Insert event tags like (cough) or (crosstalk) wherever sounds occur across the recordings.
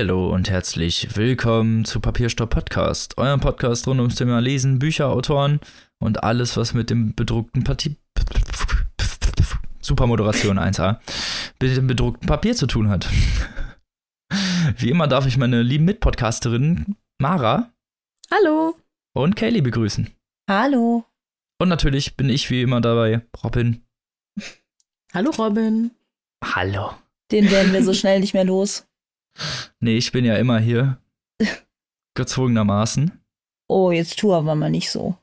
Hallo und herzlich willkommen zu Papierstopp Podcast, eurem Podcast rund ums Thema Lesen, Bücher, Autoren und alles, was mit dem bedruckten Partie Super Moderation 1a mit dem bedruckten Papier zu tun hat. Wie immer darf ich meine lieben Mitpodcasterinnen Mara Hallo. und Kaylee begrüßen. Hallo. Und natürlich bin ich wie immer dabei, Robin. Hallo Robin. Hallo. Den werden wir so schnell nicht mehr los. Nee, ich bin ja immer hier. (laughs) Gezwungenermaßen. Oh, jetzt tu aber mal nicht so.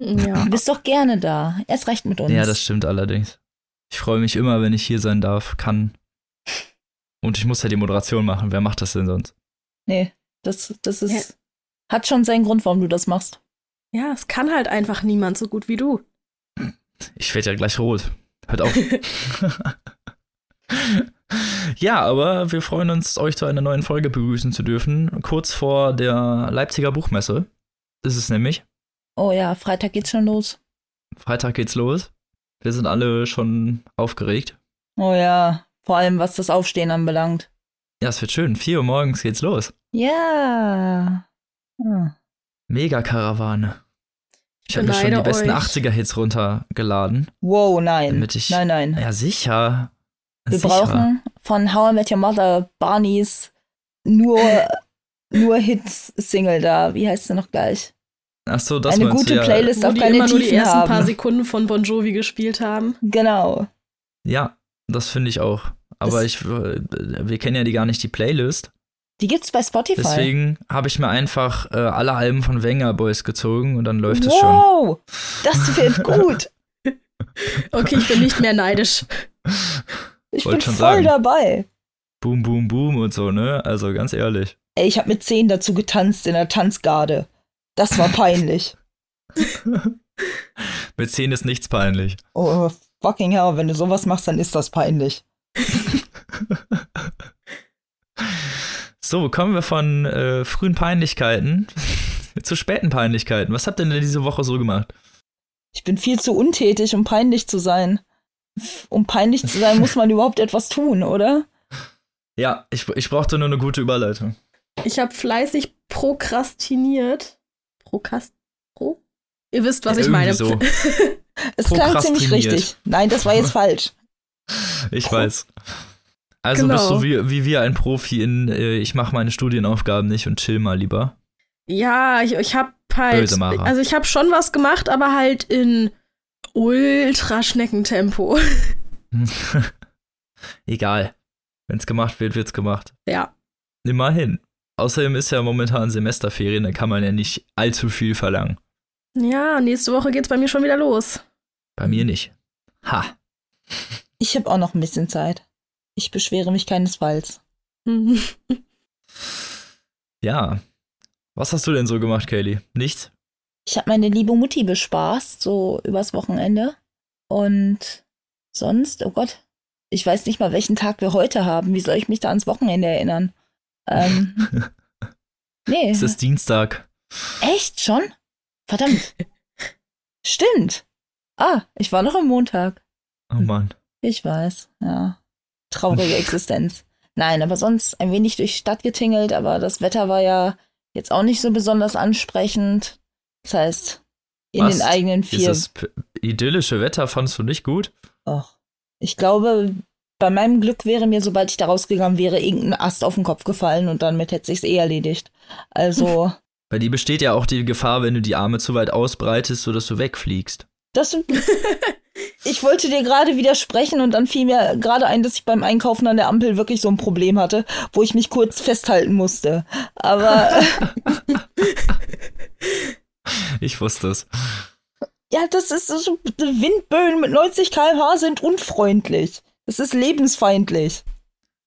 Ja. Du bist doch gerne da. Erst recht mit uns. Ja, das stimmt allerdings. Ich freue mich immer, wenn ich hier sein darf, kann. Und ich muss ja die Moderation machen. Wer macht das denn sonst? Nee, das, das ist. Hat schon seinen Grund, warum du das machst. Ja, es kann halt einfach niemand so gut wie du. Ich werde ja gleich rot. Hört auf. (laughs) (laughs) ja, aber wir freuen uns, euch zu einer neuen Folge begrüßen zu dürfen. Kurz vor der Leipziger Buchmesse ist es nämlich. Oh ja, Freitag geht's schon los. Freitag geht's los. Wir sind alle schon aufgeregt. Oh ja, vor allem was das Aufstehen anbelangt. Ja, es wird schön. 4 Uhr morgens geht's los. Ja. Hm. Mega Karawane. Ich habe mir schon die besten euch. 80er-Hits runtergeladen. Wow, nein. Damit ich- nein, nein. Ja, sicher. Wir sicher. brauchen von How I Met Your Mother Barneys nur, (laughs) nur Hits-Single da. Wie heißt sie noch gleich? Ach so, das Eine gute du, ja. Playlist Wo darf die keine immer nur die Tiefen ersten paar haben. Sekunden von Bon Jovi gespielt haben. Genau. Ja, das finde ich auch. Aber Das- ich, äh, wir kennen ja die gar nicht die Playlist. Die gibt's bei Spotify. Deswegen habe ich mir einfach äh, alle Alben von Wenger Boys gezogen und dann läuft es schon. wow, das wird gut. (laughs) Okay, ich bin nicht mehr neidisch. (laughs) Ich Wollt bin schon voll sagen. dabei. Boom, boom, boom und so, ne? Also ganz ehrlich. Ey, ich habe mit zehn dazu getanzt in der Tanzgarde. Das war peinlich. (laughs) Mit 10 ist nichts peinlich. oh, fucking hell, wenn du sowas machst, dann ist das peinlich. (laughs) So, kommen wir von äh, frühen Peinlichkeiten (laughs) zu späten Peinlichkeiten. Was habt ihr denn diese Woche so gemacht? Ich bin viel zu untätig, um peinlich zu sein. Um peinlich zu sein, muss man überhaupt etwas tun, oder? Ja, ich, ich brauchte nur eine gute Überleitung. Ich habe fleißig prokrastiniert. Prokast. Pro? Ihr wisst, was Ja, ich meine. irgendwie (laughs) Es klang ziemlich richtig. Nein, das war jetzt falsch. Ich weiß. Also Genau. bist du wie, wie wir ein Profi in, äh, ich mache meine Studienaufgaben nicht und chill mal lieber. Ja, ich, ich habe halt. Böse Mara. Also ich habe schon was gemacht, aber halt in Ultraschneckentempo. (laughs) Egal. Wenn's gemacht wird, wird's gemacht. Ja. Immerhin. Außerdem ist ja momentan Semesterferien, da kann man ja nicht allzu viel verlangen. Ja, nächste Woche geht's bei mir schon wieder los. Bei mir nicht. Ha. Ich habe auch noch ein bisschen Zeit. Ich beschwere mich keinesfalls. Mhm. (laughs) Ja. Was hast du denn so gemacht, Kaylee? Nichts? Ich habe meine liebe Mutti bespaßt, so übers Wochenende. Und sonst, oh Gott, ich weiß nicht mal, welchen Tag wir heute haben. Wie soll ich mich da ans Wochenende erinnern? Ähm, (laughs) nee. Es ist Dienstag. Echt schon? Verdammt. (laughs) Stimmt. Ah, ich war noch am Montag. Oh Mann. Ich weiß, ja. Traurige (laughs) Existenz. Nein, aber sonst ein wenig durch die Stadt getingelt, aber das Wetter war ja jetzt auch nicht so besonders ansprechend. Das heißt, in Was? den eigenen vier. Dieses p- idyllische Wetter fandst du nicht gut? Och. Ich glaube, bei meinem Glück wäre mir, sobald ich da rausgegangen wäre, irgendein Ast auf den Kopf gefallen und damit hätte sich's eh erledigt. Also, (laughs) Bei dir besteht ja auch die Gefahr, wenn du die Arme zu weit ausbreitest, sodass du wegfliegst. das. (laughs) ich wollte dir gerade widersprechen und dann fiel mir gerade ein, dass ich beim Einkaufen an der Ampel wirklich so ein Problem hatte, wo ich mich kurz festhalten musste. Aber (laughs) (laughs) Ich wusste es. ja, das ist so, Windböen mit 90 km/h sind unfreundlich. Das ist lebensfeindlich.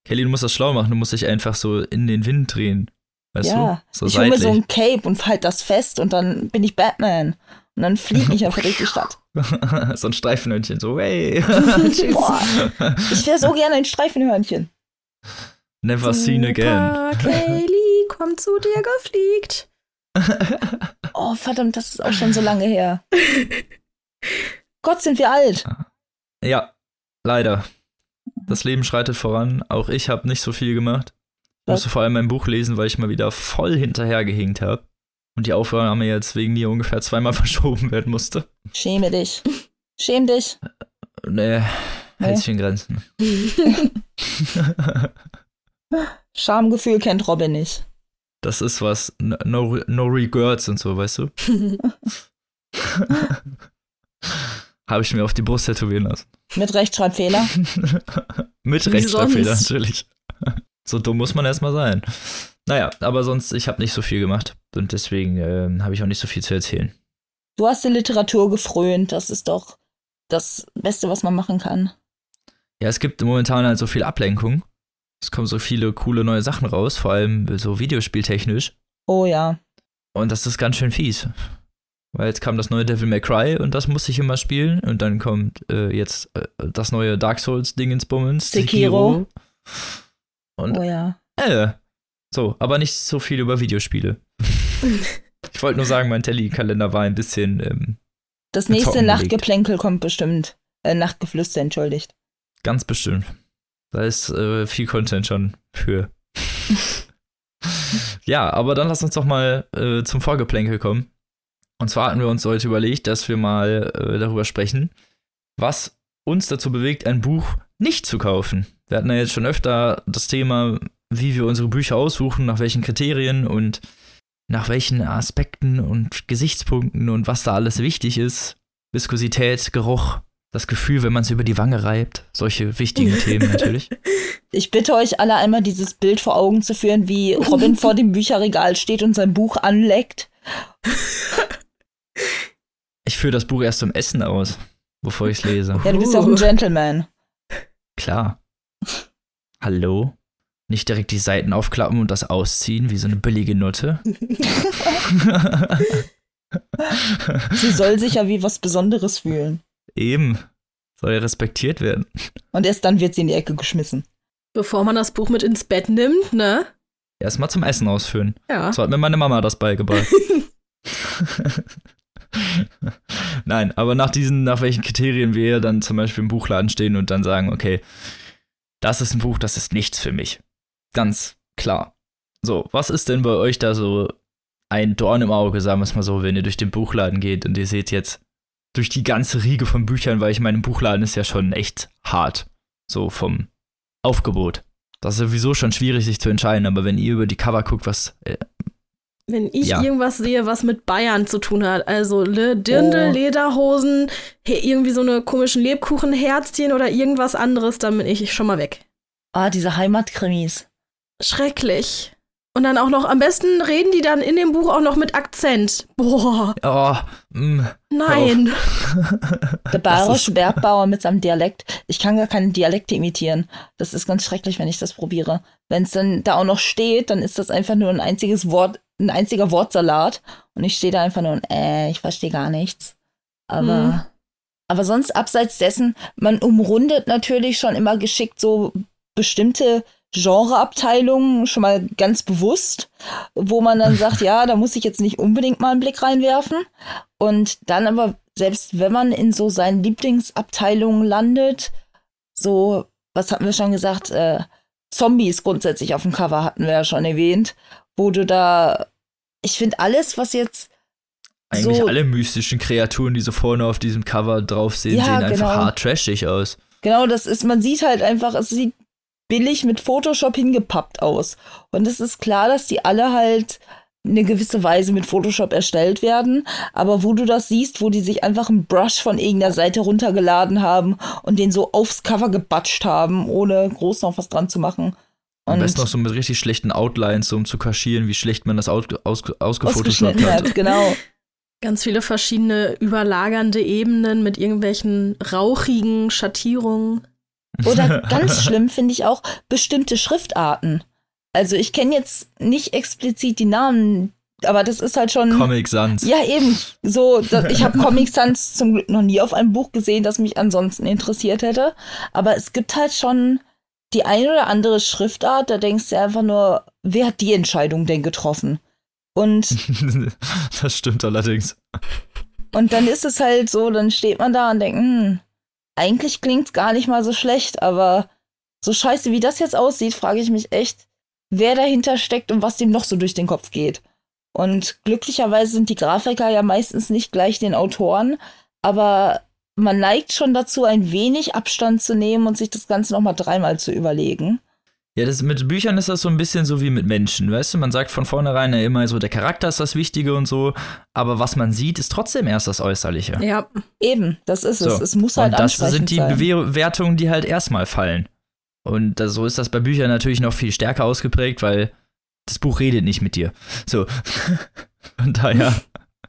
Kelly, du musst das schlau machen. Du musst dich einfach so in den Wind drehen. Weißt ja, du? So ich hole mir so ein Cape und halt das fest und dann bin ich Batman. Und dann fliege ich einfach durch die Stadt. (laughs) so ein Streifenhörnchen. So, hey. (laughs) Tschüss. Boah, ich wäre so gerne ein Streifenhörnchen. Never seen again. Super, Kaylee, komm zu dir gefliegt. (laughs) Oh, verdammt, das ist auch schon so lange her. Gott, sind wir alt. Ja, leider. Das Leben schreitet voran. Auch ich habe nicht so viel gemacht. musste vor allem mein Buch lesen, weil ich mal wieder voll hinterhergehinkt habe. Und die Aufnahme jetzt wegen mir ungefähr zweimal (laughs) verschoben werden musste. Schäme dich. Schäm dich. Nee, Nee. hält sich in Grenzen. (laughs) Schamgefühl kennt Robin nicht. Das ist was, no, no regrets und so, weißt du? (laughs) Habe ich mir auf die Brust tätowieren lassen. Mit Rechtschreibfehler. (laughs) Mit Wie Rechtschreibfehler sonst? natürlich. so dumm muss man erstmal sein. Naja, aber sonst, ich habe nicht so viel gemacht und deswegen ähm, habe ich auch nicht so viel zu erzählen. Du hast die Literatur gefrönt. Das ist doch das Beste, was man machen kann. Ja, es gibt momentan halt so viel Ablenkung. Es kommen so viele coole neue Sachen raus, vor allem so videospieltechnisch. Oh ja. Und das ist ganz schön fies. Weil jetzt kam das neue Devil May Cry und das muss ich immer spielen. Und dann kommt äh, jetzt äh, das neue Dark Souls Dingensbummens. Sekiro. Und Oh ja. äh, so, aber nicht so viel über Videospiele. (laughs) ich wollte nur sagen, mein Telly-Kalender war ein bisschen, ähm, Das nächste. Nachtgeplänkel kommt bestimmt. Äh, Nachtgeflüster, entschuldigt. ganz bestimmt. Da ist äh, viel Content schon für. (laughs) ja, aber dann lass uns doch mal äh, zum Vorgeplänkel kommen. Und zwar hatten wir uns heute überlegt, dass wir mal äh, darüber sprechen, was uns dazu bewegt, ein Buch nicht zu kaufen. Wir hatten ja jetzt schon öfter das Thema, wie wir unsere Bücher aussuchen, nach welchen Kriterien und nach welchen Aspekten und Gesichtspunkten und was da alles wichtig ist. Viskosität, Geruch, das Gefühl, wenn man es über die Wange reibt. Solche wichtigen Themen natürlich. (laughs) Ich bitte euch alle einmal dieses Bild vor Augen zu führen, wie Robin vor dem Bücherregal steht und sein Buch anleckt. Ich führe das Buch erst zum Essen aus, bevor ich es lese. Ja, du bist ja auch ein Gentleman. Klar. Hallo? Nicht direkt die Seiten aufklappen und das ausziehen wie so eine billige Nutte. (laughs) Sie soll sich ja wie was Besonderes fühlen. Eben. Soll ja respektiert werden. Und erst dann wird sie in die Ecke geschmissen. Bevor man das Buch mit ins Bett nimmt, ne? Erstmal zum Essen ausführen. Ja. So hat mir meine Mama das beigebracht. (laughs) Nein, aber nach diesen, nach welchen Kriterien wir dann zum Beispiel im Buchladen stehen und dann sagen, okay, das ist ein Buch, das ist nichts für mich. Ganz klar. So, was ist denn bei euch da so ein Dorn im Auge, sagen wir es mal so, wenn ihr durch den Buchladen geht und ihr seht jetzt durch die ganze Riege von Büchern, weil ich meine, Buchladen ist ja schon echt hart. So vom Aufgebot. Das ist sowieso schon schwierig, sich zu entscheiden, aber wenn ihr über die Cover guckt, was äh, Wenn ich Ja. irgendwas sehe, was mit Bayern zu tun hat, also Le Dirndl, Oh. Lederhosen, he- irgendwie so eine komischen Lebkuchenherzchen oder irgendwas anderes, dann bin ich schon mal weg. Ah, diese Heimatkrimis. Schrecklich. Und dann auch noch, am besten reden die dann in dem Buch auch noch mit Akzent. Boah, Oh, mm, nein. Der bayerische Bergbauer mit seinem Dialekt. Ich kann gar keine Dialekte imitieren. Das ist ganz schrecklich, wenn ich das probiere. Wenn es dann da auch noch steht, dann ist das einfach nur ein einziges Wort, ein einziger Wortsalat. Und ich stehe da einfach nur und, äh, ich verstehe gar nichts. Aber, Mhm. aber sonst abseits dessen, man umrundet natürlich schon immer geschickt so bestimmte Genreabteilungen schon mal ganz bewusst, wo man dann sagt, (laughs) ja, da muss ich jetzt nicht unbedingt mal einen Blick reinwerfen. Und dann aber, selbst wenn man in so seinen Lieblingsabteilungen landet, so, was hatten wir schon gesagt, äh, Zombies grundsätzlich auf dem Cover hatten wir ja schon erwähnt, wo du da, ich finde alles, was jetzt eigentlich So- alle mystischen Kreaturen, die so vorne auf diesem Cover drauf sehen, Ja, sehen einfach genau. hart trashig aus. Genau, das ist, man sieht halt einfach, es sieht billig mit Photoshop hingepappt aus. Und es ist klar, dass die alle halt eine gewisse Weise mit Photoshop erstellt werden. Aber wo du das siehst, wo die sich einfach einen Brush von irgendeiner Seite runtergeladen haben und den so aufs Cover gebatscht haben, ohne groß noch was dran zu machen. Am Und besten noch so mit richtig schlechten Outlines, so um zu kaschieren, wie schlecht man das aus, aus, ausgefotoshoppt hat. hat, genau. (laughs) Ganz viele verschiedene überlagernde Ebenen mit irgendwelchen rauchigen Schattierungen. Oder (laughs) ganz schlimm finde ich auch bestimmte Schriftarten. Also ich kenne jetzt nicht explizit die Namen, aber das ist halt schon. Comic Sans. Ja, eben. So, da, ich habe Comic Sans zum Glück noch nie auf einem Buch gesehen, das mich ansonsten interessiert hätte. Aber es gibt halt schon die eine oder andere Schriftart, da denkst du einfach nur, wer hat die Entscheidung denn getroffen? Und, (laughs) das stimmt allerdings. und dann ist es halt so, dann steht man da und denkt, hm, eigentlich klingt's gar nicht mal so schlecht, aber so scheiße wie das jetzt aussieht, frage ich mich echt, wer dahinter steckt und was dem noch so durch den Kopf geht. Und glücklicherweise sind die Grafiker ja meistens nicht gleich den Autoren, aber man neigt schon dazu, ein wenig Abstand zu nehmen und sich das Ganze nochmal dreimal zu überlegen. Ja, das, mit Büchern ist das so ein bisschen so wie mit Menschen, weißt du? Man sagt von vornherein ja immer so, der Charakter ist das Wichtige und so, aber was man sieht, ist trotzdem erst das Äußerliche. Ja. Eben, das ist es. So. Es muss halt und das sind die sein. Bewertungen, die halt erstmal fallen. Und das, so ist das bei Büchern natürlich noch viel stärker ausgeprägt, weil das Buch redet nicht mit dir. So. (laughs) Von daher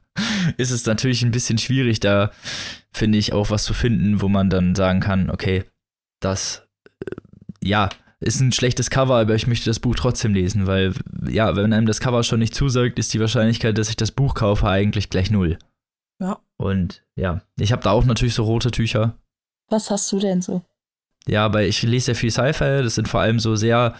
(laughs) ist es natürlich ein bisschen schwierig, da finde ich auch was zu finden, wo man dann sagen kann, okay, das, äh, ja, ist ein schlechtes Cover, aber ich möchte das Buch trotzdem lesen, weil, ja, wenn einem das Cover schon nicht zusagt, ist die Wahrscheinlichkeit, dass ich das Buch kaufe, eigentlich gleich null. Ja. Und ja, ich habe da auch natürlich so rote Tücher. Was hast du denn so? Ja, aber ich lese sehr viel Sci-Fi. Das sind vor allem so sehr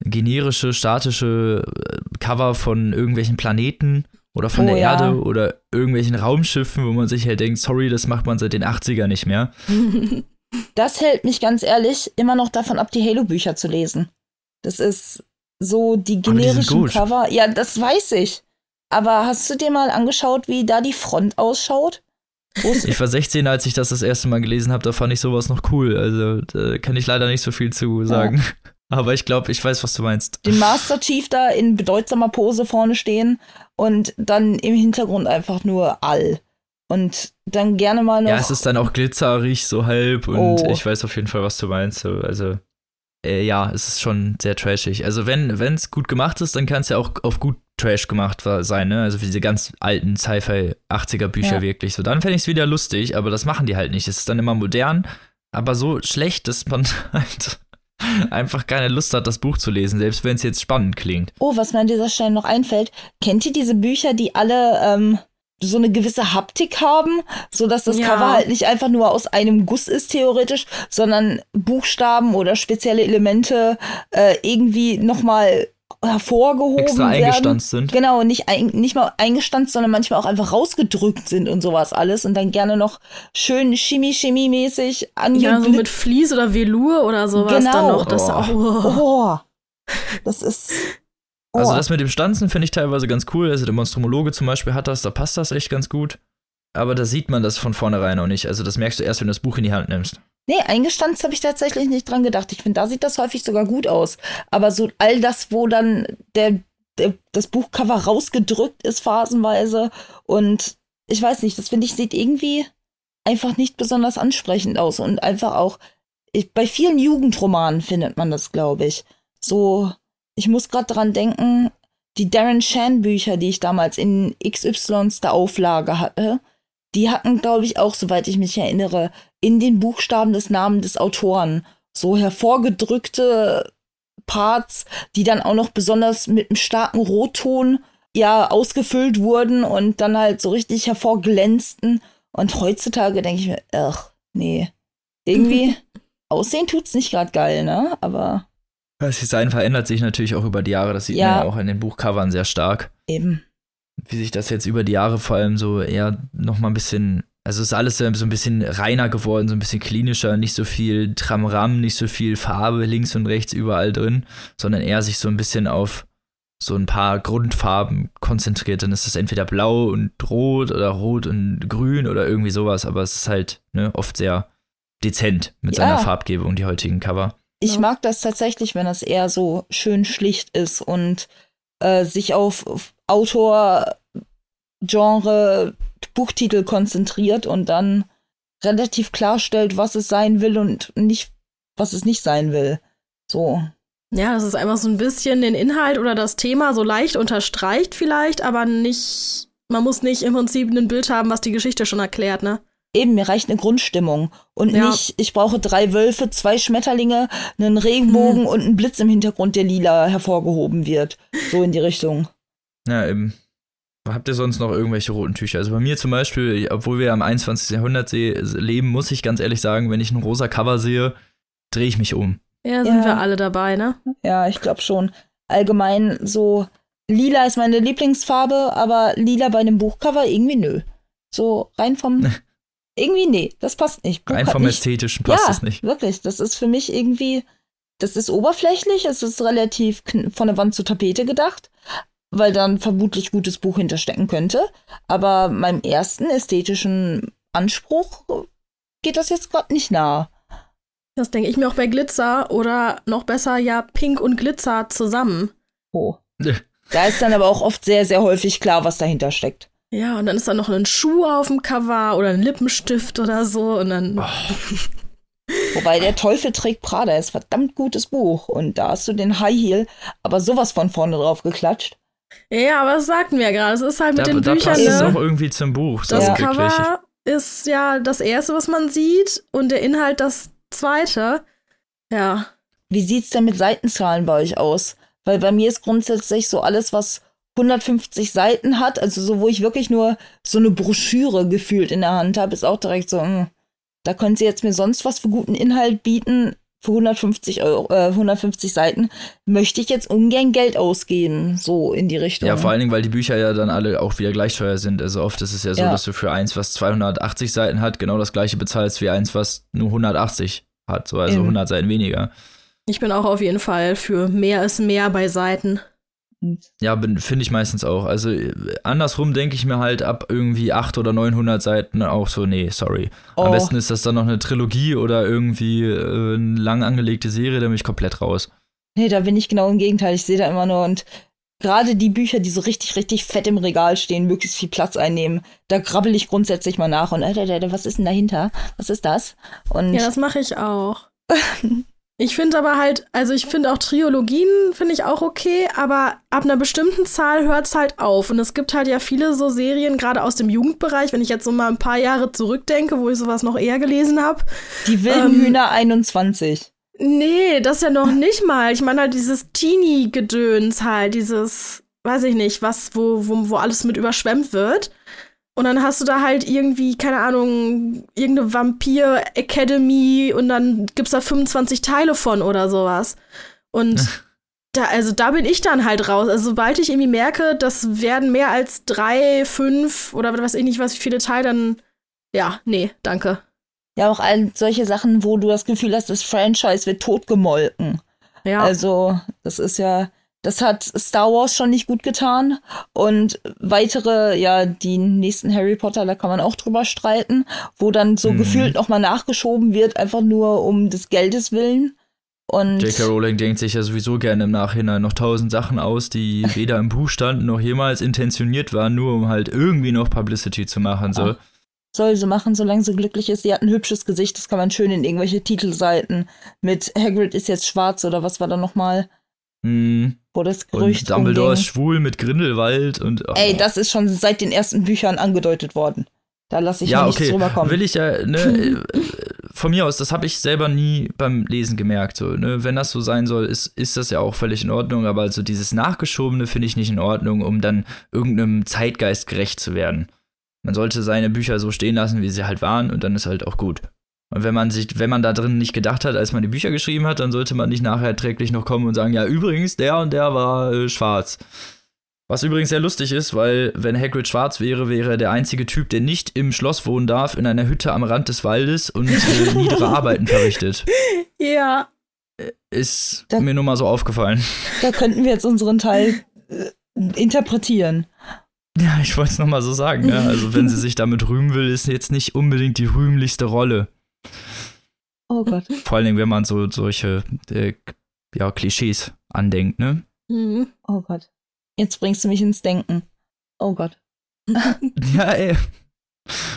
generische, statische äh, Cover von irgendwelchen Planeten oder von Oh, der ja. Erde oder irgendwelchen Raumschiffen, wo man sich halt denkt, sorry, das macht man seit den 80er nicht mehr. (laughs) Das hält mich ganz ehrlich immer noch davon ab, die Halo-Bücher zu lesen. Das ist so die die generischen gut. Cover. Ja, das weiß ich. Aber hast du dir mal angeschaut, wie da die Front ausschaut? (laughs) Ich war 16, als ich das das erste Mal gelesen habe, da fand ich sowas noch cool. Also da kann ich leider nicht so viel zu sagen. (laughs) Aber ich glaube, ich weiß, was du meinst. den Master Chief da in bedeutsamer Pose vorne stehen und dann im Hintergrund einfach nur all. Und dann gerne mal noch. Ja, es ist dann auch glitzerig, so halb. Und Oh. ich weiß auf jeden Fall, was du meinst. So, Also, äh, ja, es ist schon sehr trashig. Also, wenn es gut gemacht ist, dann kann es ja auch auf gut Trash gemacht sein, ne? Also, wie diese ganz alten Sci-Fi 80er Bücher Ja. wirklich. So, dann fände ich es wieder lustig, aber das machen die halt nicht. Es ist dann immer modern, aber so schlecht, dass man (laughs) halt einfach keine Lust hat, das Buch zu lesen, selbst wenn es jetzt spannend klingt. Oh, was mir an dieser Stelle noch einfällt, kennt ihr diese Bücher, die alle ähm, so eine gewisse Haptik haben, so dass das Ja. Cover halt nicht einfach nur aus einem Guss ist theoretisch, sondern Buchstaben oder spezielle Elemente äh, irgendwie nochmal hervorgehoben Extra werden. eingestanzt sind. Genau, nicht, ein, nicht mal eingestanzt, sondern manchmal auch einfach rausgedrückt sind und sowas alles und dann gerne noch schön Chemie-Chemie-mäßig ja, so mit Vlies oder Velour oder sowas Genau. dann noch. Das Oh. auch, oh. oh, das ist. Oh. Also das mit dem Stanzen finde ich teilweise ganz cool. Also der Monstromologe zum Beispiel hat das, da passt das echt ganz gut. Aber da sieht man das von vornherein auch nicht. Also das merkst du erst, wenn du das Buch in die Hand nimmst. Nee, eingestanzt habe ich tatsächlich nicht dran gedacht. Ich finde, da sieht das häufig sogar gut aus. Aber so all das, wo dann der, der, das Buchcover rausgedrückt ist, phasenweise. Und ich weiß nicht, das finde ich, sieht irgendwie einfach nicht besonders ansprechend aus. Und einfach auch, ich, bei vielen Jugendromanen findet man das, glaube ich. So, ich muss gerade dran denken, die Darren Shan Bücher, die ich damals in XYs der Auflage hatte, die hatten, glaube ich, auch, soweit ich mich erinnere, in den Buchstaben des Namens des Autoren so hervorgedrückte Parts, die dann auch noch besonders mit einem starken Rotton ja ausgefüllt wurden und dann halt so richtig hervorglänzten. Und heutzutage denke ich mir, ach, nee. Irgendwie (laughs) aussehen tut's nicht gerade geil, ne? Aber Das Design verändert sich natürlich auch über die Jahre. Das sieht Ja. man ja auch in den Buchcovern sehr stark. eben. Wie sich das jetzt über die Jahre vor allem so eher noch mal ein bisschen, also ist alles so ein bisschen reiner geworden, so ein bisschen klinischer, nicht so viel Tramram, nicht so viel Farbe links und rechts überall drin, sondern eher sich so ein bisschen auf so ein paar Grundfarben konzentriert. Dann ist es entweder blau und rot oder rot und grün oder irgendwie sowas, aber es ist halt ne, oft sehr dezent mit Ja. seiner Farbgebung, die heutigen Cover. Ich Ja. mag das tatsächlich, wenn das eher so schön schlicht ist und äh, sich auf, auf Autor, Genre, Buchtitel konzentriert und dann relativ klarstellt, was es sein will und nicht, was es nicht sein will. So. Ja, das ist einfach so ein bisschen den Inhalt oder das Thema so leicht unterstreicht vielleicht, aber nicht, man muss nicht im Prinzip ein Bild haben, was die Geschichte schon erklärt, ne? Eben, mir reicht eine Grundstimmung. Und Ja. nicht, ich brauche drei Wölfe, zwei Schmetterlinge, einen Regenbogen Hm. und einen Blitz im Hintergrund, der lila hervorgehoben wird. So in die Richtung. Ja, eben. Habt ihr sonst noch irgendwelche roten Tücher? Also bei mir zum Beispiel, obwohl wir am 21. Jahrhundert leben, muss ich ganz ehrlich sagen, wenn ich ein rosa Cover sehe, drehe ich mich um. Ja, sind Ja. wir alle dabei, ne? Ja, ich glaube schon. Allgemein so, lila ist meine Lieblingsfarbe, aber lila bei einem Buchcover irgendwie nö. So rein vom. (laughs) irgendwie nee, das passt nicht. Buch Rein vom nicht, Ästhetischen passt ja, das nicht. Wirklich, das ist für mich irgendwie das ist oberflächlich, es ist relativ von der Wand zur Tapete gedacht, weil dann vermutlich gutes Buch hinterstecken könnte. Aber meinem ersten ästhetischen Anspruch geht das jetzt gerade nicht nah. Das denke ich mir auch bei Glitzer oder noch besser ja Pink und Glitzer zusammen. Oh. (laughs) Da ist dann aber auch oft sehr, sehr häufig klar, was dahinter steckt. Ja, und dann ist da noch ein Schuh auf dem Cover oder ein Lippenstift oder so und dann. Oh. (laughs) Wobei der Teufel trägt Prada ist verdammt gutes Buch und da hast du den High Heel aber sowas von vorne drauf geklatscht. Ja, aber das sagten wir ja gerade. Es ist halt mit da, den da Büchern. passt Ne? auch irgendwie zum Buch. Das so Cover ist ja das erste, was man sieht und der Inhalt das zweite. Ja. Wie sieht's denn mit Seitenzahlen bei euch aus? Weil bei mir ist grundsätzlich so alles, was 150 Seiten hat, also so, wo ich wirklich nur so eine Broschüre gefühlt in der Hand habe, ist auch direkt so, mh, da können sie jetzt mir sonst was für guten Inhalt bieten. Für 150 Euro, äh, 150 Seiten möchte ich jetzt ungern Geld ausgeben, so in die Richtung. Ja, vor allen Dingen, weil die Bücher ja dann alle auch wieder gleich teuer sind. Also oft ist es ja so, Ja. dass du für eins, was 280 Seiten hat, genau das gleiche bezahlst wie eins, was nur 180 hat. So, also Eben. 100 Seiten weniger. Ich bin auch auf jeden Fall für mehr ist mehr bei Seiten. Und Ja, bin- finde ich meistens auch. Also äh, andersrum denke ich mir halt ab irgendwie 800 oder 900 Seiten auch so, nee, sorry. Am Oh. besten ist das dann noch eine Trilogie oder irgendwie äh, eine lang angelegte Serie, da bin ich komplett raus. Nee, da bin ich genau im Gegenteil. Ich sehe da immer nur und gerade die Bücher, die so richtig, richtig fett im Regal stehen, möglichst viel Platz einnehmen, da krabbel ich grundsätzlich mal nach und äh, äh, äh, was ist denn dahinter? Was ist das? Und Ja, das mache ich auch. (laughs) Ich finde aber halt, also ich finde auch Triologien finde ich auch okay, aber ab einer bestimmten Zahl hört es halt auf. Und es gibt halt ja viele so Serien, gerade aus dem Jugendbereich, wenn ich jetzt so mal ein paar Jahre zurückdenke, wo ich sowas noch eher gelesen habe. die wilden ähm, Hühner 21. Nee, das ja noch nicht mal. Ich meine halt dieses Teenie-Gedöns halt, dieses, weiß ich nicht, was, wo, wo, wo alles mit überschwemmt wird. Und dann hast du da halt irgendwie, keine Ahnung, irgendeine Vampir-Academy und dann gibt's da 25 Teile von oder sowas. Und da, also da bin ich dann halt raus. Also sobald ich irgendwie merke, das werden mehr als drei, fünf oder was weiß ich nicht, was wie viele Teile, dann, ja, nee, danke. Ja, auch all solche Sachen, wo du das Gefühl hast, das Franchise wird totgemolken. Ja. Also, das ist ja, das hat Star Wars schon nicht gut getan. Und weitere, ja, die nächsten Harry Potter, da kann man auch drüber streiten, wo dann so Mhm. gefühlt nochmal nachgeschoben wird, einfach nur um des Geldes willen. Und J.K. Rowling denkt sich ja sowieso gerne im Nachhinein noch tausend Sachen aus, die (laughs) weder im Buch standen noch jemals intentioniert waren, nur um halt irgendwie noch Publicity zu machen. So. Soll sie machen, solange sie glücklich ist. Sie hat ein hübsches Gesicht, das kann man schön in irgendwelche Titelseiten mit Hagrid ist jetzt schwarz oder was war da nochmal, Hm. wo das Gerücht Und Dumbledore ist rumging. schwul mit Grindelwald und. oh. Ey, das ist schon seit den ersten Büchern angedeutet worden. Da lasse ich ja, mir nichts okay. drüber kommen. Will ich ja, ne, (laughs) äh, von mir aus, das habe ich selber nie beim Lesen gemerkt. So, ne? Wenn das so sein soll, ist, ist das ja auch völlig in Ordnung, aber also dieses Nachgeschobene finde ich nicht in Ordnung, um dann irgendeinem Zeitgeist gerecht zu werden. Man sollte seine Bücher so stehen lassen, wie sie halt waren, und dann ist halt auch gut. Und wenn man sich, wenn man da drin nicht gedacht hat, als man die Bücher geschrieben hat, dann sollte man nicht nachher träglich noch kommen und sagen, ja, übrigens, der und der war äh, schwarz. Was übrigens sehr lustig ist, weil wenn Hagrid schwarz wäre, wäre er der einzige Typ, der nicht im Schloss wohnen darf, in einer Hütte am Rand des Waldes und äh, niedere Arbeiten verrichtet. (laughs) ja. Ist Da- mir nur mal so aufgefallen. Da könnten wir jetzt unseren Teil äh, interpretieren. Ja, ich wollte es nochmal so sagen. Ja. Also wenn sie sich damit rühmen will, ist jetzt nicht unbedingt die rühmlichste Rolle. Oh Gott. Vor allen Dingen, wenn man so solche äh, ja, Klischees andenkt, ne? Mhm. Oh Gott. Jetzt bringst du mich ins Denken. Oh Gott. (laughs) Ja, ey.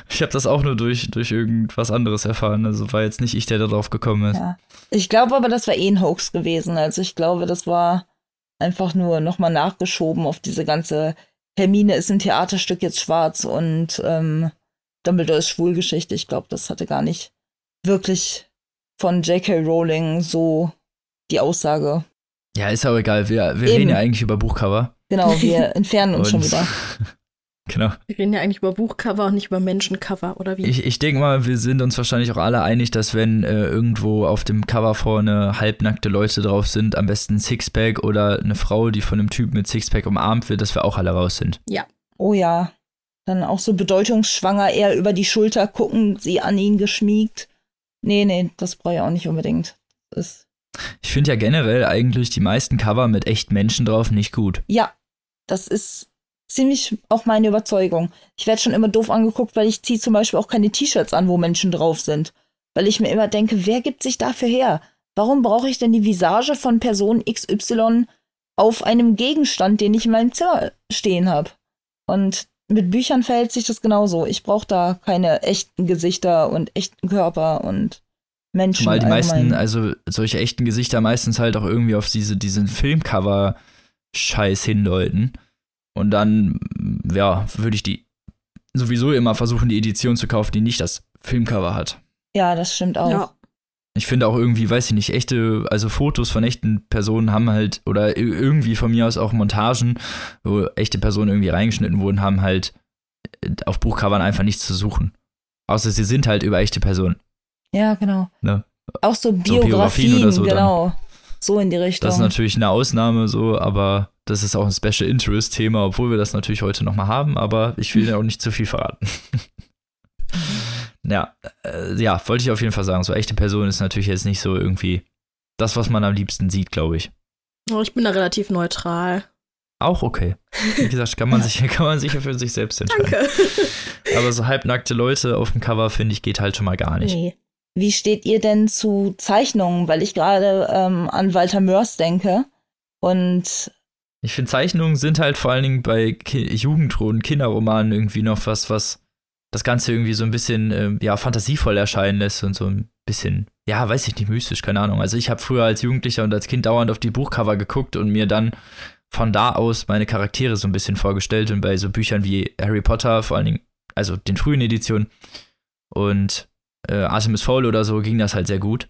Ich habe das auch nur durch, durch irgendwas anderes erfahren. Also war jetzt nicht ich, der darauf gekommen ist. Ja. Ich glaube aber, das war eh ein Hoax gewesen. Also ich glaube, das war einfach nur nochmal nachgeschoben auf diese ganze Hermine ist im Theaterstück jetzt schwarz und ähm, Dumbledore ist Schwulgeschichte. Ich glaube, das hatte gar nicht wirklich von J.K. Rowling so die Aussage. Ja, ist aber egal. Wir, wir Eben. reden ja eigentlich über Buchcover. Genau, wir (laughs) entfernen uns schon wieder. (laughs) Genau. Wir reden ja eigentlich über Buchcover und nicht über Menschencover, oder wie? Ich, ich denke mal, wir sind uns wahrscheinlich auch alle einig, dass wenn äh, irgendwo auf dem Cover vorne halbnackte Leute drauf sind, am besten ein Sixpack oder eine Frau, die von einem Typ mit Sixpack umarmt wird, dass wir auch alle raus sind. Oh ja. Dann auch so bedeutungsschwanger, eher über die Schulter gucken, sie an ihn geschmiegt. Nee, nee, das brauche ich auch nicht unbedingt. Ist Ich finde ja generell eigentlich die meisten Cover mit echten Menschen drauf nicht gut. Ja, das ist ziemlich auch meine Überzeugung. Ich werde schon immer doof angeguckt, weil ich ziehe zum Beispiel auch keine T-Shirts an, wo Menschen drauf sind. Weil ich mir immer denke, wer gibt sich dafür her? Warum brauche ich denn die Visage von Person XY auf einem Gegenstand, den ich in meinem Zimmer stehen habe? Und mit Büchern verhält sich das genauso. Ich brauche da keine echten Gesichter und echten Körper und Menschen. Weil die allgemein. meisten, also solche echten Gesichter meistens halt auch irgendwie auf diese, diesen Filmcover-Scheiß hindeuten. Und dann, ja, würde ich die sowieso immer versuchen, die Edition zu kaufen, die nicht das Filmcover hat. Ja, das stimmt auch. Ja. Ich finde auch irgendwie, weiß ich nicht, echte, also Fotos von echten Personen haben halt, oder irgendwie von mir aus auch Montagen, wo echte Personen irgendwie reingeschnitten wurden, haben halt äh, auf Buchcovern einfach nichts zu suchen. Außer sie sind halt über echte Personen. Ja, genau. Ne? Auch so Biografien Biografien, oder so dann. genau. So in die Richtung. Das ist natürlich eine Ausnahme so, aber das ist auch ein Special Interest Thema, obwohl wir das natürlich heute nochmal haben, aber ich will ja auch nicht zu viel verraten. (laughs) ja, äh, ja, wollte ich auf jeden Fall sagen. So echte Person ist natürlich jetzt nicht so irgendwie das, was man am liebsten sieht, glaube ich. Oh, ich bin da relativ neutral. Auch okay. (laughs) Wie gesagt, kann man sich, kann man sich ja für sich selbst entscheiden. Danke. (laughs) Aber so halbnackte Leute auf dem Cover, finde ich, geht halt schon mal gar nicht. Nee. Wie steht ihr denn zu Zeichnungen? Weil ich gerade ähm, an Walter Mörs denke. Und Ich finde, Zeichnungen sind halt vor allen Dingen bei Ki Jugend- und Kinderromanen irgendwie noch was, was das Ganze irgendwie so ein bisschen, ähm, ja, fantasievoll erscheinen lässt und so ein bisschen, ja, weiß ich nicht, mystisch, keine Ahnung. Also ich habe früher als Jugendlicher und als Kind dauernd auf die Buchcover geguckt und mir dann von da aus meine Charaktere so ein bisschen vorgestellt und bei so Büchern wie Harry Potter, vor allen Dingen, also den frühen Editionen und äh, Artemis Fowl oder so ging das halt sehr gut,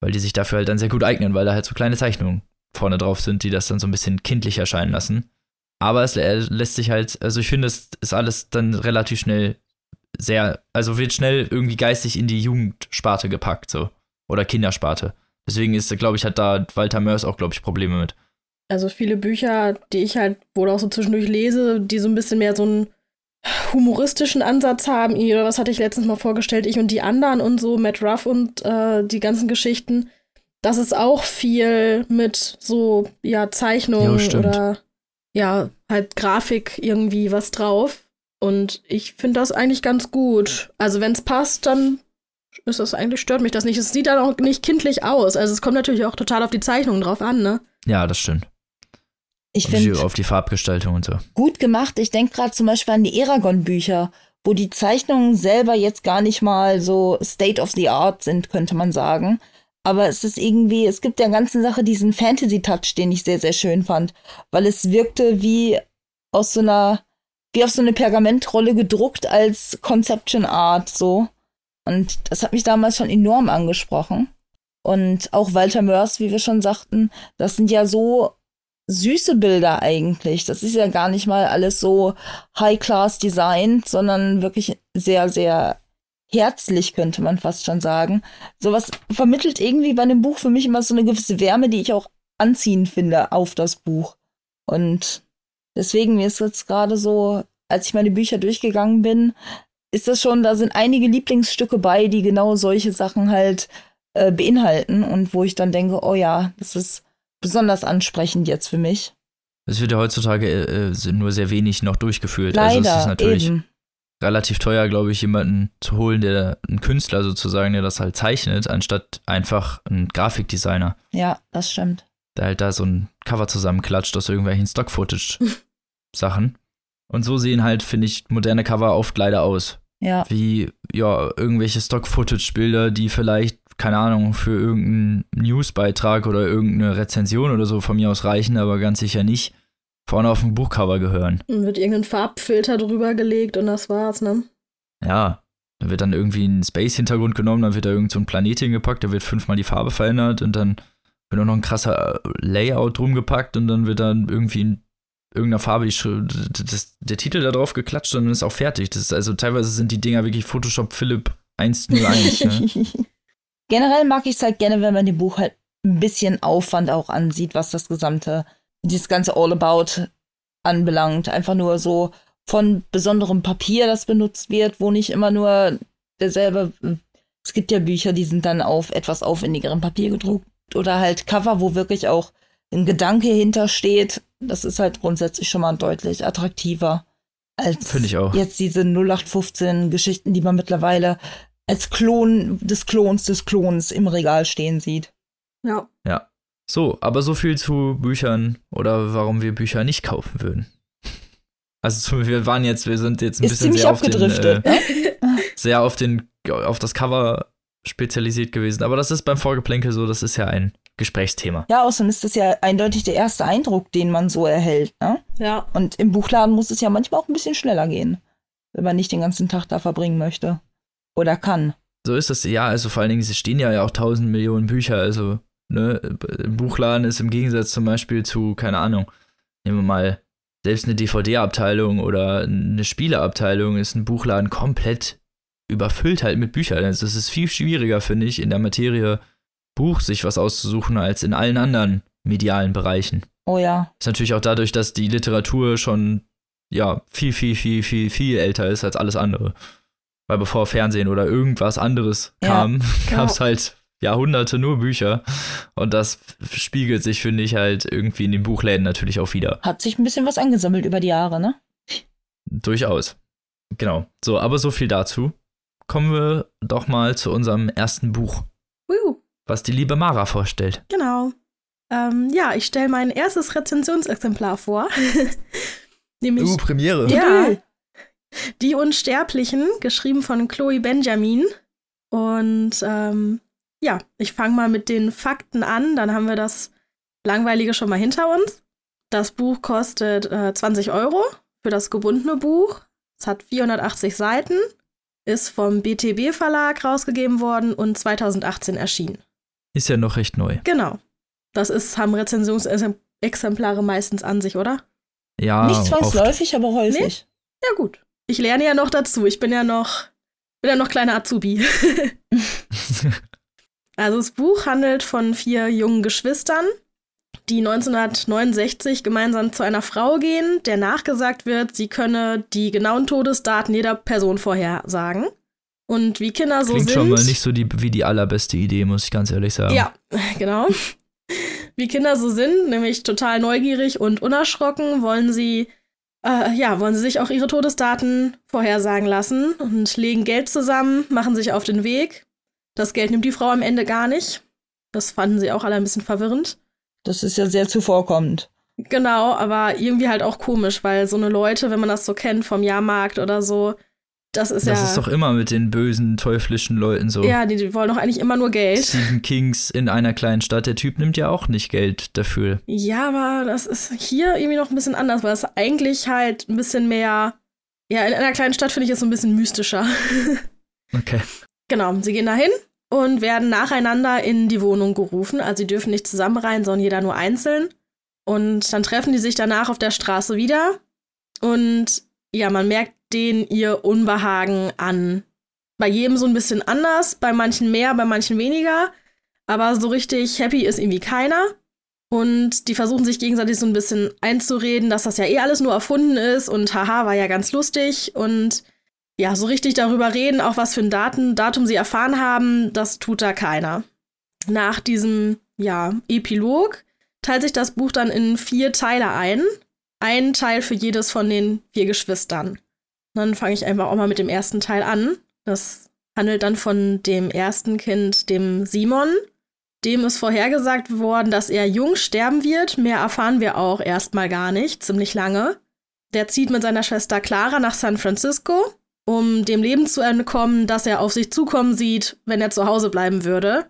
weil die sich dafür halt dann sehr gut eignen, weil da halt so kleine Zeichnungen vorne drauf sind, die das dann so ein bisschen kindlich erscheinen lassen. Aber es lä- lässt sich halt, also ich finde, es ist alles dann relativ schnell sehr, also wird schnell irgendwie geistig in die Jugendsparte gepackt, so. Oder Kindersparte. Deswegen ist, glaube ich, hat da Walter Mörs auch, glaube ich, Probleme mit. Also viele Bücher, die ich halt wohl auch so zwischendurch lese, die so ein bisschen mehr so einen humoristischen Ansatz haben. Oder was hatte ich letztens mal vorgestellt? Ich und die anderen und so, Matt Ruff und äh, die ganzen Geschichten. Das ist auch viel mit so, ja, Zeichnungen Jo, oder ja, halt Grafik irgendwie was drauf. Und ich finde das eigentlich ganz gut. Also wenn es passt, dann ist das eigentlich, stört mich das nicht. Es sieht dann auch nicht kindlich aus. Also es kommt natürlich auch total auf die Zeichnung drauf an, ne? Ja, das stimmt. ich finde auf die Farbgestaltung und so. gut gemacht. Ich denke gerade zum Beispiel an die Eragon-Bücher, wo die Zeichnungen selber jetzt gar nicht mal so State of the Art sind, könnte man sagen. Aber es ist irgendwie, es gibt der ganzen Sache diesen Fantasy-Touch, den ich sehr, sehr schön fand, weil es wirkte wie aus so einer, wie auf so eine Pergamentrolle gedruckt als Conception Art, so. Und das hat mich damals schon enorm angesprochen. Und auch Walter Mörs, wie wir schon sagten, das sind ja so süße Bilder eigentlich. Das ist ja gar nicht mal alles so High-Class designt, sondern wirklich sehr, sehr herzlich, könnte man fast schon sagen. Sowas vermittelt irgendwie bei einem Buch für mich immer so eine gewisse Wärme, die ich auch anziehend finde auf das Buch. Und deswegen mir ist jetzt gerade so, als ich meine Bücher durchgegangen bin, ist das schon, da sind einige Lieblingsstücke bei, die genau solche Sachen halt äh, beinhalten und wo ich dann denke, oh ja, das ist besonders ansprechend jetzt für mich. Es wird ja heutzutage äh, äh, nur sehr wenig noch durchgeführt. also es Leider, ist natürlich eben. relativ teuer, glaube ich, jemanden zu holen, der einen Künstler sozusagen, der das halt zeichnet, anstatt einfach einen Grafikdesigner, Ja, das stimmt. der halt da so ein Cover zusammenklatscht aus irgendwelchen (laughs) Stock-Footage-Sachen. Und so sehen halt, finde ich, moderne Cover oft leider aus. Ja, Wie, ja, irgendwelche Stock-Footage-Bilder, die vielleicht, keine Ahnung, für irgendeinen Newsbeitrag oder irgendeine Rezension oder so von mir aus reichen, aber ganz sicher nicht vorne auf dem Buchcover gehören. Dann wird irgendein Farbfilter drüber gelegt und das war's, ne? Ja, da wird dann irgendwie ein Space-Hintergrund genommen, dann wird da irgend so ein Planet hingepackt, da wird fünfmal die Farbe verändert und dann wird auch noch ein krasser äh, Layout drum gepackt und dann wird dann irgendwie in irgendeiner Farbe die, das, der Titel da drauf geklatscht und dann ist auch fertig. Das ist also teilweise sind die Dinger wirklich Photoshop Philipp 101. ne? (laughs) Generell mag ich es halt gerne, wenn man dem Buch halt ein bisschen Aufwand auch ansieht, was das gesamte, dieses ganze All About anbelangt. Einfach nur so von besonderem Papier, das benutzt wird, wo nicht immer nur derselbe. Es gibt ja Bücher, die sind dann auf etwas aufwendigerem Papier gedruckt. oder halt Cover, wo wirklich auch ein Gedanke hintersteht, das ist halt grundsätzlich schon mal deutlich attraktiver als Finde ich auch. jetzt diese 0815 Geschichten, die man mittlerweile als Klon des Klons des Klons im Regal stehen sieht. Ja. Ja. So, aber so viel zu Büchern oder warum wir Bücher nicht kaufen würden. Also wir waren jetzt, wir sind jetzt ein Ist bisschen ziemlich sehr auf, den, äh, ne? sehr auf den auf das Cover spezialisiert gewesen. Aber das ist beim Vorgeplänkel so, das ist ja ein Gesprächsthema. Ja, außerdem ist das ja eindeutig der erste Eindruck, den man so erhält, ne? Ja. Und im Buchladen muss es ja manchmal auch ein bisschen schneller gehen, wenn man nicht den ganzen Tag da verbringen möchte. Oder kann. So ist das, ja, also vor allen Dingen, es stehen ja auch tausend Millionen Bücher, also, ne, im Buchladen ist im Gegensatz zum Beispiel zu, keine Ahnung, nehmen wir mal, selbst eine DVD-Abteilung oder eine Spieleabteilung ist ein Buchladen komplett überfüllt halt mit Büchern. Also es ist viel schwieriger, finde ich, in der Materie Buch sich was auszusuchen, als in allen anderen medialen Bereichen. Oh ja. Ist natürlich auch dadurch, dass die Literatur schon, ja, viel, viel, viel, viel, viel älter ist als alles andere. Weil bevor Fernsehen oder irgendwas anderes kam, Ja. (laughs) gab es halt Jahrhunderte nur Bücher. Und das spiegelt sich, finde ich, halt irgendwie in den Buchläden natürlich auch wieder. Hat sich ein bisschen was angesammelt über die Jahre, ne? Durchaus. Genau. So, aber so viel dazu. Kommen wir doch mal zu unserem ersten Buch, Wuhu. Was die liebe Mara vorstellt. Genau. Ähm, ja, ich stelle mein erstes Rezensionsexemplar vor. (laughs) Nämlich Uh, Premiere. Ja. Die Unsterblichen, geschrieben von Chloe Benjamin. Und ähm, ja, ich fange mal mit den Fakten an, dann haben wir das Langweilige schon mal hinter uns. Das Buch kostet äh, 20 Euro für das gebundene Buch. Es hat 480 Seiten, ist vom BTB Verlag rausgegeben worden und 2018 erschienen. Ist ja noch recht neu. Genau. Das ist, haben Rezensionsexemplare meistens an sich, oder? Ja, Nicht zwangsläufig, aber häufig. Ja, gut. Ich lerne ja noch dazu. Ich bin ja noch, bin ja noch kleiner Azubi. (laughs) Also das Buch handelt von vier jungen Geschwistern, die 1969 gemeinsam zu einer Frau gehen, der nachgesagt wird, sie könne die genauen Todesdaten jeder Person vorhersagen. Und wie Kinder so Klingt sind. schon mal nicht so die, wie die allerbeste Idee, muss ich ganz ehrlich sagen. Ja, (laughs) genau. Wie Kinder so sind, nämlich total neugierig und unerschrocken, wollen sie, äh, ja, wollen sie sich auch ihre Todesdaten vorhersagen lassen und legen Geld zusammen, machen sich auf den Weg. Das Geld nimmt die Frau am Ende gar nicht. Das fanden sie auch alle ein bisschen verwirrend. Das ist ja sehr zuvorkommend. Genau, aber irgendwie halt auch komisch, weil so eine Leute, wenn man das so kennt vom Jahrmarkt oder so, das ist Das ja. ist doch immer mit den bösen, teuflischen Leuten so. ja, die, die wollen doch eigentlich immer nur Geld. Stephen Kings in einer kleinen Stadt, der Typ nimmt ja auch nicht Geld dafür. Ja, aber das ist hier irgendwie noch ein bisschen anders, weil es eigentlich halt ein bisschen mehr. Ja, in einer kleinen Stadt finde ich es so ein bisschen mystischer. (laughs) Okay. genau, sie gehen dahin und werden nacheinander in die Wohnung gerufen. Also sie dürfen nicht zusammen rein, sondern jeder nur einzeln. Und dann treffen die sich danach auf der Straße wieder. Und ja, man merkt denen ihr Unbehagen an. Bei jedem so ein bisschen anders, bei manchen mehr, bei manchen weniger. Aber so richtig happy ist irgendwie keiner. Und die versuchen sich gegenseitig so ein bisschen einzureden, dass das ja eh alles nur erfunden ist und haha, war ja ganz lustig. Und ja, so richtig darüber reden, auch was für ein Daten, Datum sie erfahren haben, das tut da keiner. Nach diesem, ja, Epilog teilt sich das Buch dann in vier Teile ein. Ein Teil für jedes von den vier Geschwistern. Dann fange ich einfach auch mal mit dem ersten Teil an. Das handelt dann von dem ersten Kind, dem Simon. Dem ist vorhergesagt worden, dass er jung sterben wird. Mehr erfahren wir auch erstmal gar nicht, ziemlich lange. Der zieht mit seiner Schwester Clara nach San Francisco, um dem Leben zu entkommen, das er auf sich zukommen sieht, wenn er zu Hause bleiben würde.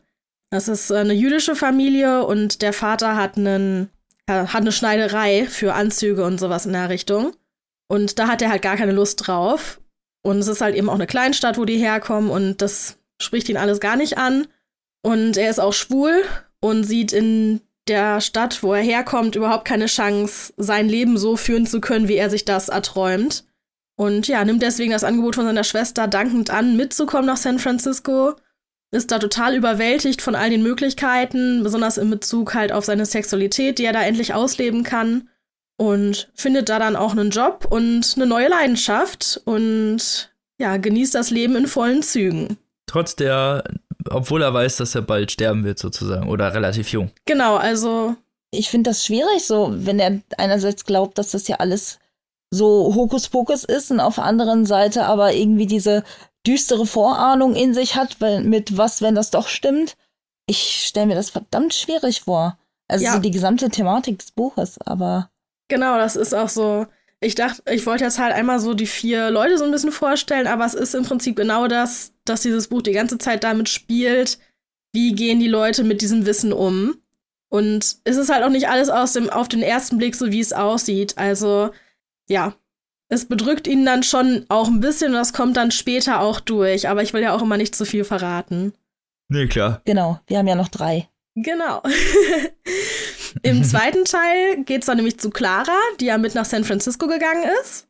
Das ist eine jüdische Familie und der Vater hat, einen, hat eine Schneiderei für Anzüge und sowas in der Richtung. Und da hat er halt gar keine Lust drauf. Und es ist halt eben auch eine Kleinstadt, wo die herkommen und das spricht ihn alles gar nicht an. Und er ist auch schwul und sieht in der Stadt, wo er herkommt, überhaupt keine Chance, sein Leben so führen zu können, wie er sich das erträumt. Und ja, nimmt deswegen das Angebot von seiner Schwester dankend an, mitzukommen nach San Francisco. Ist da total überwältigt von all den Möglichkeiten, besonders in Bezug halt auf seine Sexualität, die er da endlich ausleben kann. Und findet da dann auch einen Job und eine neue Leidenschaft und ja, genießt das Leben in vollen Zügen. Trotz der obwohl er weiß, dass er bald sterben wird, sozusagen. Oder relativ jung. Genau, also. Ich finde das schwierig, so, wenn er einerseits glaubt, dass das ja alles so Hokuspokus ist und auf der anderen Seite aber irgendwie diese düstere Vorahnung in sich hat, weil, mit was, wenn das doch stimmt. Ich stelle mir das verdammt schwierig vor. Also Ja. so die gesamte Thematik des Buches, aber Genau, das ist auch so. Ich dachte, ich wollte jetzt halt einmal so die vier Leute so ein bisschen vorstellen, aber es ist im Prinzip genau das, dass dieses Buch die ganze Zeit damit spielt, wie gehen die Leute mit diesem Wissen um. Und es ist halt auch nicht alles aus dem, auf den ersten Blick so, wie es aussieht. Also, ja, es bedrückt ihn dann schon auch ein bisschen und das kommt dann später auch durch. Aber ich will ja auch immer nicht zu viel verraten. Nee, klar. genau, wir haben ja noch drei. Genau. (laughs) Im zweiten Teil geht es dann nämlich zu Clara, die ja mit nach San Francisco gegangen ist.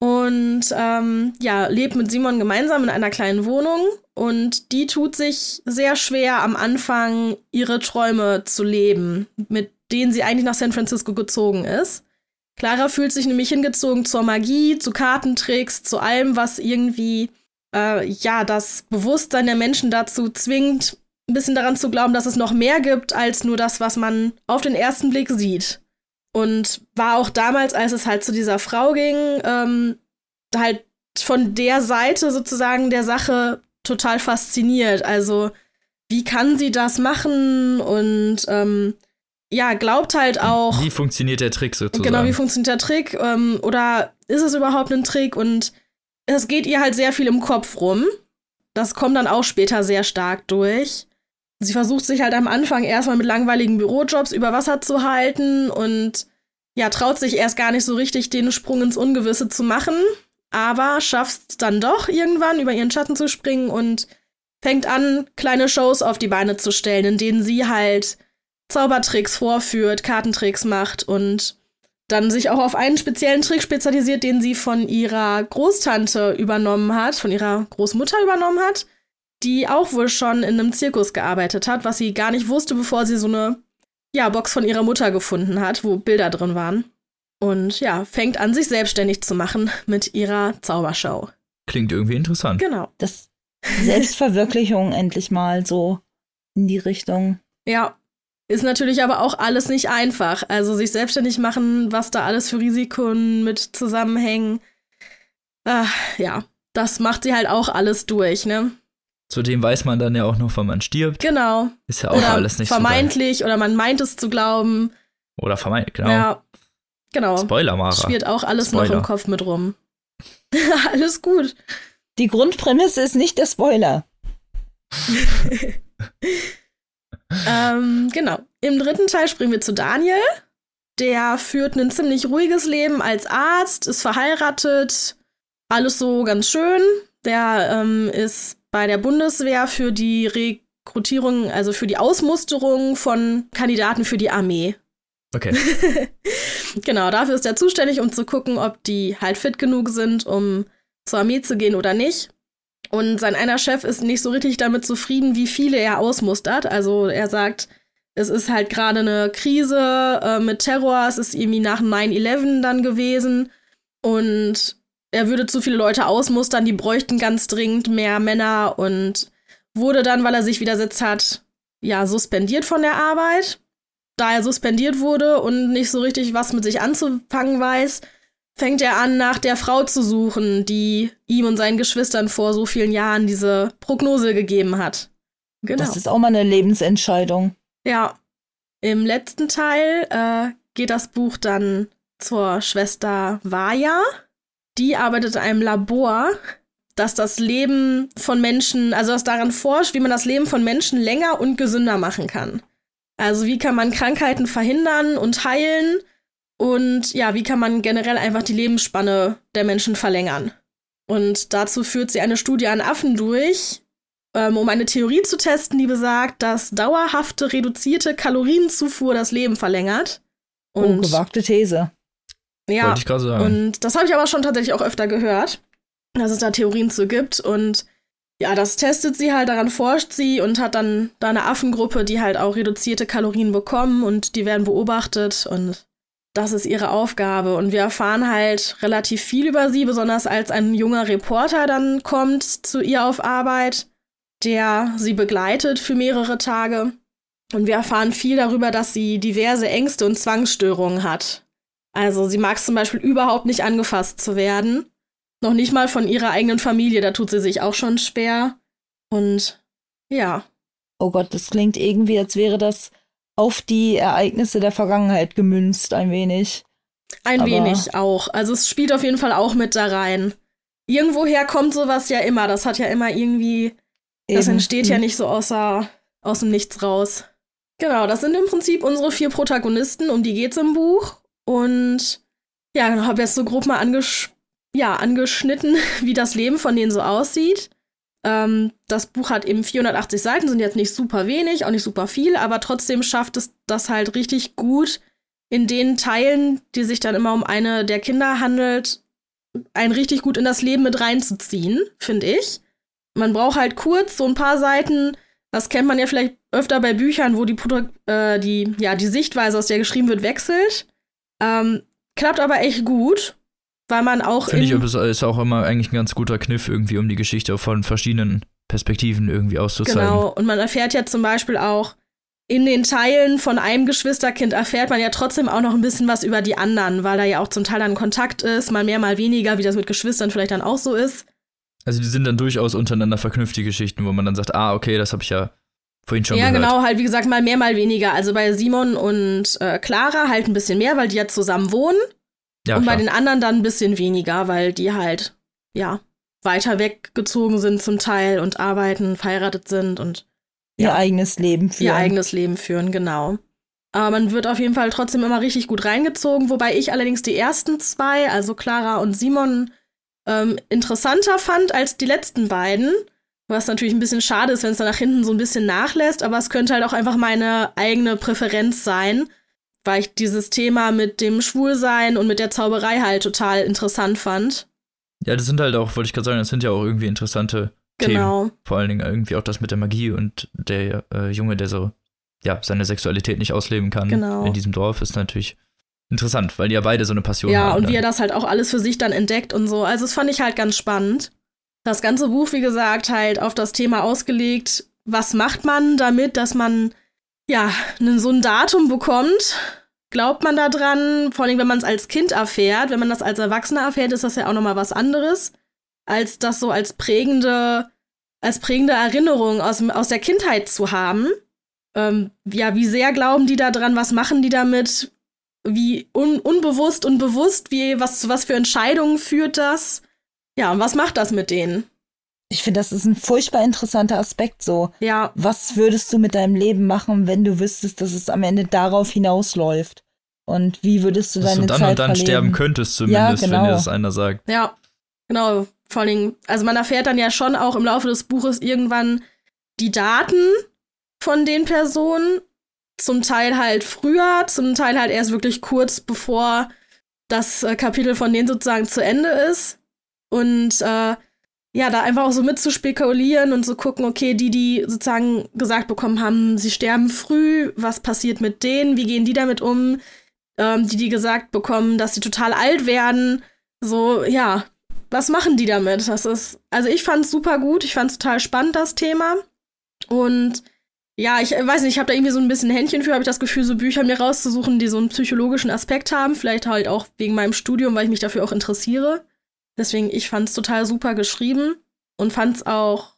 Und ähm, ja, lebt mit Simon gemeinsam in einer kleinen Wohnung. Und die tut sich sehr schwer am Anfang, ihre Träume zu leben, mit denen sie eigentlich nach San Francisco gezogen ist. Clara fühlt sich nämlich hingezogen zur Magie, zu Kartentricks, zu allem, was irgendwie äh, ja das Bewusstsein der Menschen dazu zwingt, ein bisschen daran zu glauben, dass es noch mehr gibt als nur das, was man auf den ersten Blick sieht. Und war auch damals, als es halt zu dieser Frau ging, ähm, halt von der Seite sozusagen der Sache total fasziniert. Also, wie kann sie das machen? Und ähm, ja, glaubt halt auch. Wie funktioniert der Trick sozusagen? Genau, wie funktioniert der Trick? Ähm, oder ist es überhaupt ein Trick? Und es geht ihr halt sehr viel im Kopf rum. Das kommt dann auch später sehr stark durch. Sie versucht sich halt am Anfang erstmal mit langweiligen Bürojobs über Wasser zu halten und ja, traut sich erst gar nicht so richtig, den Sprung ins Ungewisse zu machen, aber schafft es dann doch irgendwann, über ihren Schatten zu springen und fängt an, kleine Shows auf die Beine zu stellen, in denen sie halt Zaubertricks vorführt, Kartentricks macht und dann sich auch auf einen speziellen Trick spezialisiert, den sie von ihrer Großtante übernommen hat, von ihrer Großmutter übernommen hat, die auch wohl schon in einem Zirkus gearbeitet hat, was sie gar nicht wusste, bevor sie so eine ja, Box von ihrer Mutter gefunden hat, wo Bilder drin waren. Und ja, fängt an, sich selbstständig zu machen mit ihrer Zaubershow. Klingt irgendwie interessant. Genau. Das Selbstverwirklichung endlich mal so in die Richtung. Ja. Ist natürlich aber auch alles nicht einfach. Also sich selbstständig machen, was da alles für Risiken mit zusammenhängen. Ah, ja, das macht sie halt auch alles durch, ne? Zudem weiß man dann ja auch noch, wann man stirbt. Genau. Ist ja auch Oder alles nicht vermeintlich oder man meint es zu glauben. so. Oder vermeintlich, genau. Ja. Genau. Spoiler, Mara. Schwirrt auch alles noch Spoiler. im Kopf mit rum. (laughs) alles gut. Die Grundprämisse ist nicht der Spoiler. (laughs) ähm, genau. Im dritten Teil springen wir zu Daniel. Der führt ein ziemlich ruhiges Leben als Arzt, ist verheiratet, alles so ganz schön. Der ähm, ist bei der Bundeswehr für die Rekrutierung, also für die Ausmusterung von Kandidaten für die Armee. Okay. (laughs) Genau, dafür ist er zuständig, um zu gucken, ob die halt fit genug sind, um zur Armee zu gehen oder nicht. Und sein einer Chef ist nicht so richtig damit zufrieden, wie viele er ausmustert. Also er sagt, es ist halt gerade eine Krise äh, mit Terror, es ist irgendwie nach 9-11 dann gewesen. Und er würde zu viele Leute ausmustern, die bräuchten ganz dringend mehr Männer und wurde dann, weil er sich widersetzt hat, ja, suspendiert von der Arbeit. Da er suspendiert wurde und nicht so richtig was mit sich anzufangen weiß, fängt er an, nach der Frau zu suchen, die ihm und seinen Geschwistern vor so vielen Jahren diese Prognose gegeben hat. Genau. Das ist auch mal eine Lebensentscheidung. Ja. Im letzten Teil äh, geht das Buch dann zur Schwester Vaja. Die arbeitet in einem Labor, das das Leben von Menschen, also das daran forscht, wie man das Leben von Menschen länger und gesünder machen kann. Also wie kann man Krankheiten verhindern und heilen und ja, wie kann man generell einfach die Lebensspanne der Menschen verlängern. Und dazu führt sie eine Studie an Affen durch, ähm, um eine Theorie zu testen, die besagt, dass dauerhafte reduzierte Kalorienzufuhr das Leben verlängert. Oh, Und gewagte These. ja, Wollte ich gerade sagen. und das habe ich aber schon tatsächlich auch öfter gehört, dass es da Theorien zu gibt. Und ja, das testet sie halt, daran forscht sie und hat dann da eine Affengruppe, die halt auch reduzierte Kalorien bekommen und die werden beobachtet und das ist ihre Aufgabe. Und wir erfahren halt relativ viel über sie, besonders als ein junger Reporter dann kommt zu ihr auf Arbeit der sie begleitet für mehrere Tage. Und wir erfahren viel darüber, dass sie diverse Ängste und Zwangsstörungen hat. Also sie mag es zum Beispiel überhaupt nicht angefasst zu werden. Noch nicht mal von ihrer eigenen Familie, da tut sie sich auch schon schwer. Und ja. Oh Gott, das klingt irgendwie, als wäre das auf die Ereignisse der Vergangenheit gemünzt, ein wenig. Ein Aber wenig auch. Also es spielt auf jeden Fall auch mit da rein. Irgendwoher kommt sowas ja immer. Das hat ja immer irgendwie. Das Eben. entsteht ja mhm. nicht so außer, aus dem Nichts raus. Genau, das sind im Prinzip unsere vier Protagonisten, um die geht's im Buch. Und ja, genau, habe jetzt so grob mal anges ja, angeschnitten, (laughs) wie das Leben von denen so aussieht. Ähm, das Buch hat eben 480 Seiten, sind jetzt nicht super wenig, auch nicht super viel, aber trotzdem schafft es das halt richtig gut, in den Teilen, die sich dann immer um eine der Kinder handelt, einen richtig gut in das Leben mit reinzuziehen, finde ich. Man braucht halt kurz so ein paar Seiten, das kennt man ja vielleicht öfter bei Büchern, wo die, äh, die, ja, die Sichtweise, aus der geschrieben wird, wechselt. Ähm, klappt aber echt gut, weil man auch. Finde ich, ist auch immer eigentlich ein ganz guter Kniff, irgendwie, um die Geschichte von verschiedenen Perspektiven irgendwie auszuzeigen. Genau, und man erfährt ja zum Beispiel auch, in den Teilen von einem Geschwisterkind erfährt man ja trotzdem auch noch ein bisschen was über die anderen, weil da ja auch zum Teil dann Kontakt ist, mal mehr, mal weniger, wie das mit Geschwistern vielleicht dann auch so ist. Also die sind dann durchaus untereinander verknüpft, die Geschichten, wo man dann sagt, ah, okay, das habe ich ja vorhin schon ja, gehört. Ja, genau, halt wie gesagt, mal mehr, mal weniger. Also bei Simon und äh, Clara halt ein bisschen mehr, weil die ja zusammen wohnen. Ja, und klar. bei den anderen dann ein bisschen weniger, weil die halt, ja, weiter weggezogen sind zum Teil und arbeiten, verheiratet sind und ihr eigenes Leben führen. Ihr eigenes Leben führen, genau. Aber man wird auf jeden Fall trotzdem immer richtig gut reingezogen, wobei ich allerdings die ersten zwei, also Clara und Simon, ähm, interessanter fand als die letzten beiden. Was natürlich ein bisschen schade ist, wenn es dann nach hinten so ein bisschen nachlässt, aber es könnte halt auch einfach meine eigene Präferenz sein, weil ich dieses Thema mit dem Schwulsein und mit der Zauberei halt total interessant fand. Ja, das sind halt auch, wollte ich gerade sagen, das sind ja auch irgendwie interessante Genau. Themen. Vor allen Dingen irgendwie auch das mit der Magie und der äh, Junge, der so, ja, seine Sexualität nicht ausleben kann genau. in diesem Dorf, ist natürlich interessant, weil die ja beide so eine Passion ja, haben. Ja, und dann. wie er das halt auch alles für sich dann entdeckt und so. Also, das fand ich halt ganz spannend. Das ganze Buch, wie gesagt, halt auf das Thema ausgelegt, was macht man damit, dass man, ja, so ein Datum bekommt. Glaubt man da dran? Vor allem, wenn man es als Kind erfährt. Wenn man das als Erwachsener erfährt, ist das ja auch noch mal was anderes als das so als prägende, als prägende Erinnerung aus, aus der Kindheit zu haben. Ähm, ja, wie sehr glauben die da dran? Was machen die damit? Wie un unbewusst und bewusst, wie, was, was für Entscheidungen führt das? Ja, und was macht das mit denen? Ich finde, das ist ein furchtbar interessanter Aspekt so. Ja. Was würdest du mit deinem Leben machen, wenn du wüsstest, dass es am Ende darauf hinausläuft? Und wie würdest du deine Zeit Dass du dann und dann verleben? sterben könntest zumindest, ja, genau. wenn dir das einer sagt. Ja, genau. Vor allem, also man erfährt dann ja schon auch im Laufe des Buches irgendwann die Daten von den Personen. Zum Teil halt früher, zum Teil halt erst wirklich kurz bevor das äh, Kapitel von denen sozusagen zu Ende ist. Und äh, ja, da einfach auch so mitzuspekulieren und zu so gucken, okay, die, die sozusagen gesagt bekommen haben, sie sterben früh, was passiert mit denen, wie gehen die damit um? Ähm, die, die gesagt bekommen, dass sie total alt werden, so, ja, was machen die damit? Das ist, also ich fand es super gut, ich fand es total spannend, das Thema. Und ja, ich weiß nicht, ich habe da irgendwie so ein bisschen Händchen für, habe ich das Gefühl, so Bücher mir rauszusuchen, die so einen psychologischen Aspekt haben. Vielleicht halt auch wegen meinem Studium, weil ich mich dafür auch interessiere. Deswegen, ich fand es total super geschrieben und fand es auch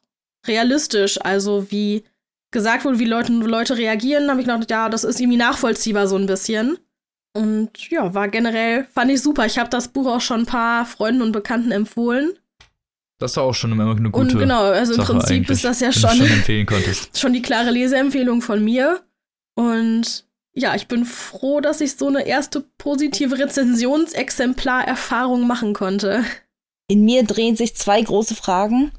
realistisch. Also, wie gesagt wurde, wie Leute, Leute reagieren, habe ich gedacht, ja, das ist irgendwie nachvollziehbar so ein bisschen. Und ja, war generell, fand ich super. Ich habe das Buch auch schon ein paar Freunden und Bekannten empfohlen. Das ist auch schon immer eine gute Und genau, also im Prinzip ist das ja schon, schon, (laughs) schon die klare Leseempfehlung von mir. Und ja, ich bin froh, dass ich so eine erste positive Rezensionsexemplar-Erfahrung machen konnte. In mir drehen sich zwei große Fragen.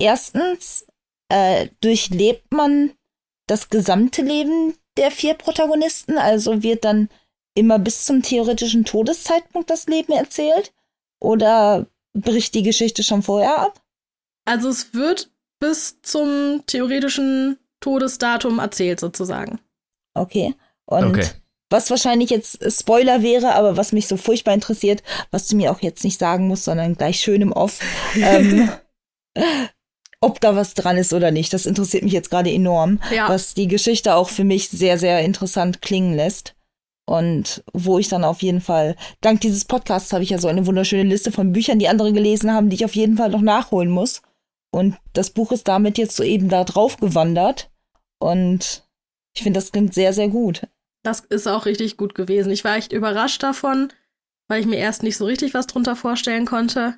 Erstens, äh, durchlebt man das gesamte Leben der vier Protagonisten? Also wird dann immer bis zum theoretischen Todeszeitpunkt das Leben erzählt? Oder bricht die Geschichte schon vorher ab? Also es wird bis zum theoretischen Todesdatum erzählt sozusagen. Okay. Und okay. Was wahrscheinlich jetzt Spoiler wäre, aber was mich so furchtbar interessiert, was du mir auch jetzt nicht sagen musst, sondern gleich schön im Off. ähm, (laughs) ob da was dran ist oder nicht. Das interessiert mich jetzt gerade enorm, Ja. was die Geschichte auch für mich sehr, sehr interessant klingen lässt. Und wo ich dann auf jeden Fall, dank dieses Podcasts habe ich ja so eine wunderschöne Liste von Büchern, die andere gelesen haben, die ich auf jeden Fall noch nachholen muss. Und das Buch ist damit jetzt so eben da drauf gewandert. Und ich finde, das klingt sehr, sehr gut. Das ist auch richtig gut gewesen. Ich war echt überrascht davon, weil ich mir erst nicht so richtig was drunter vorstellen konnte.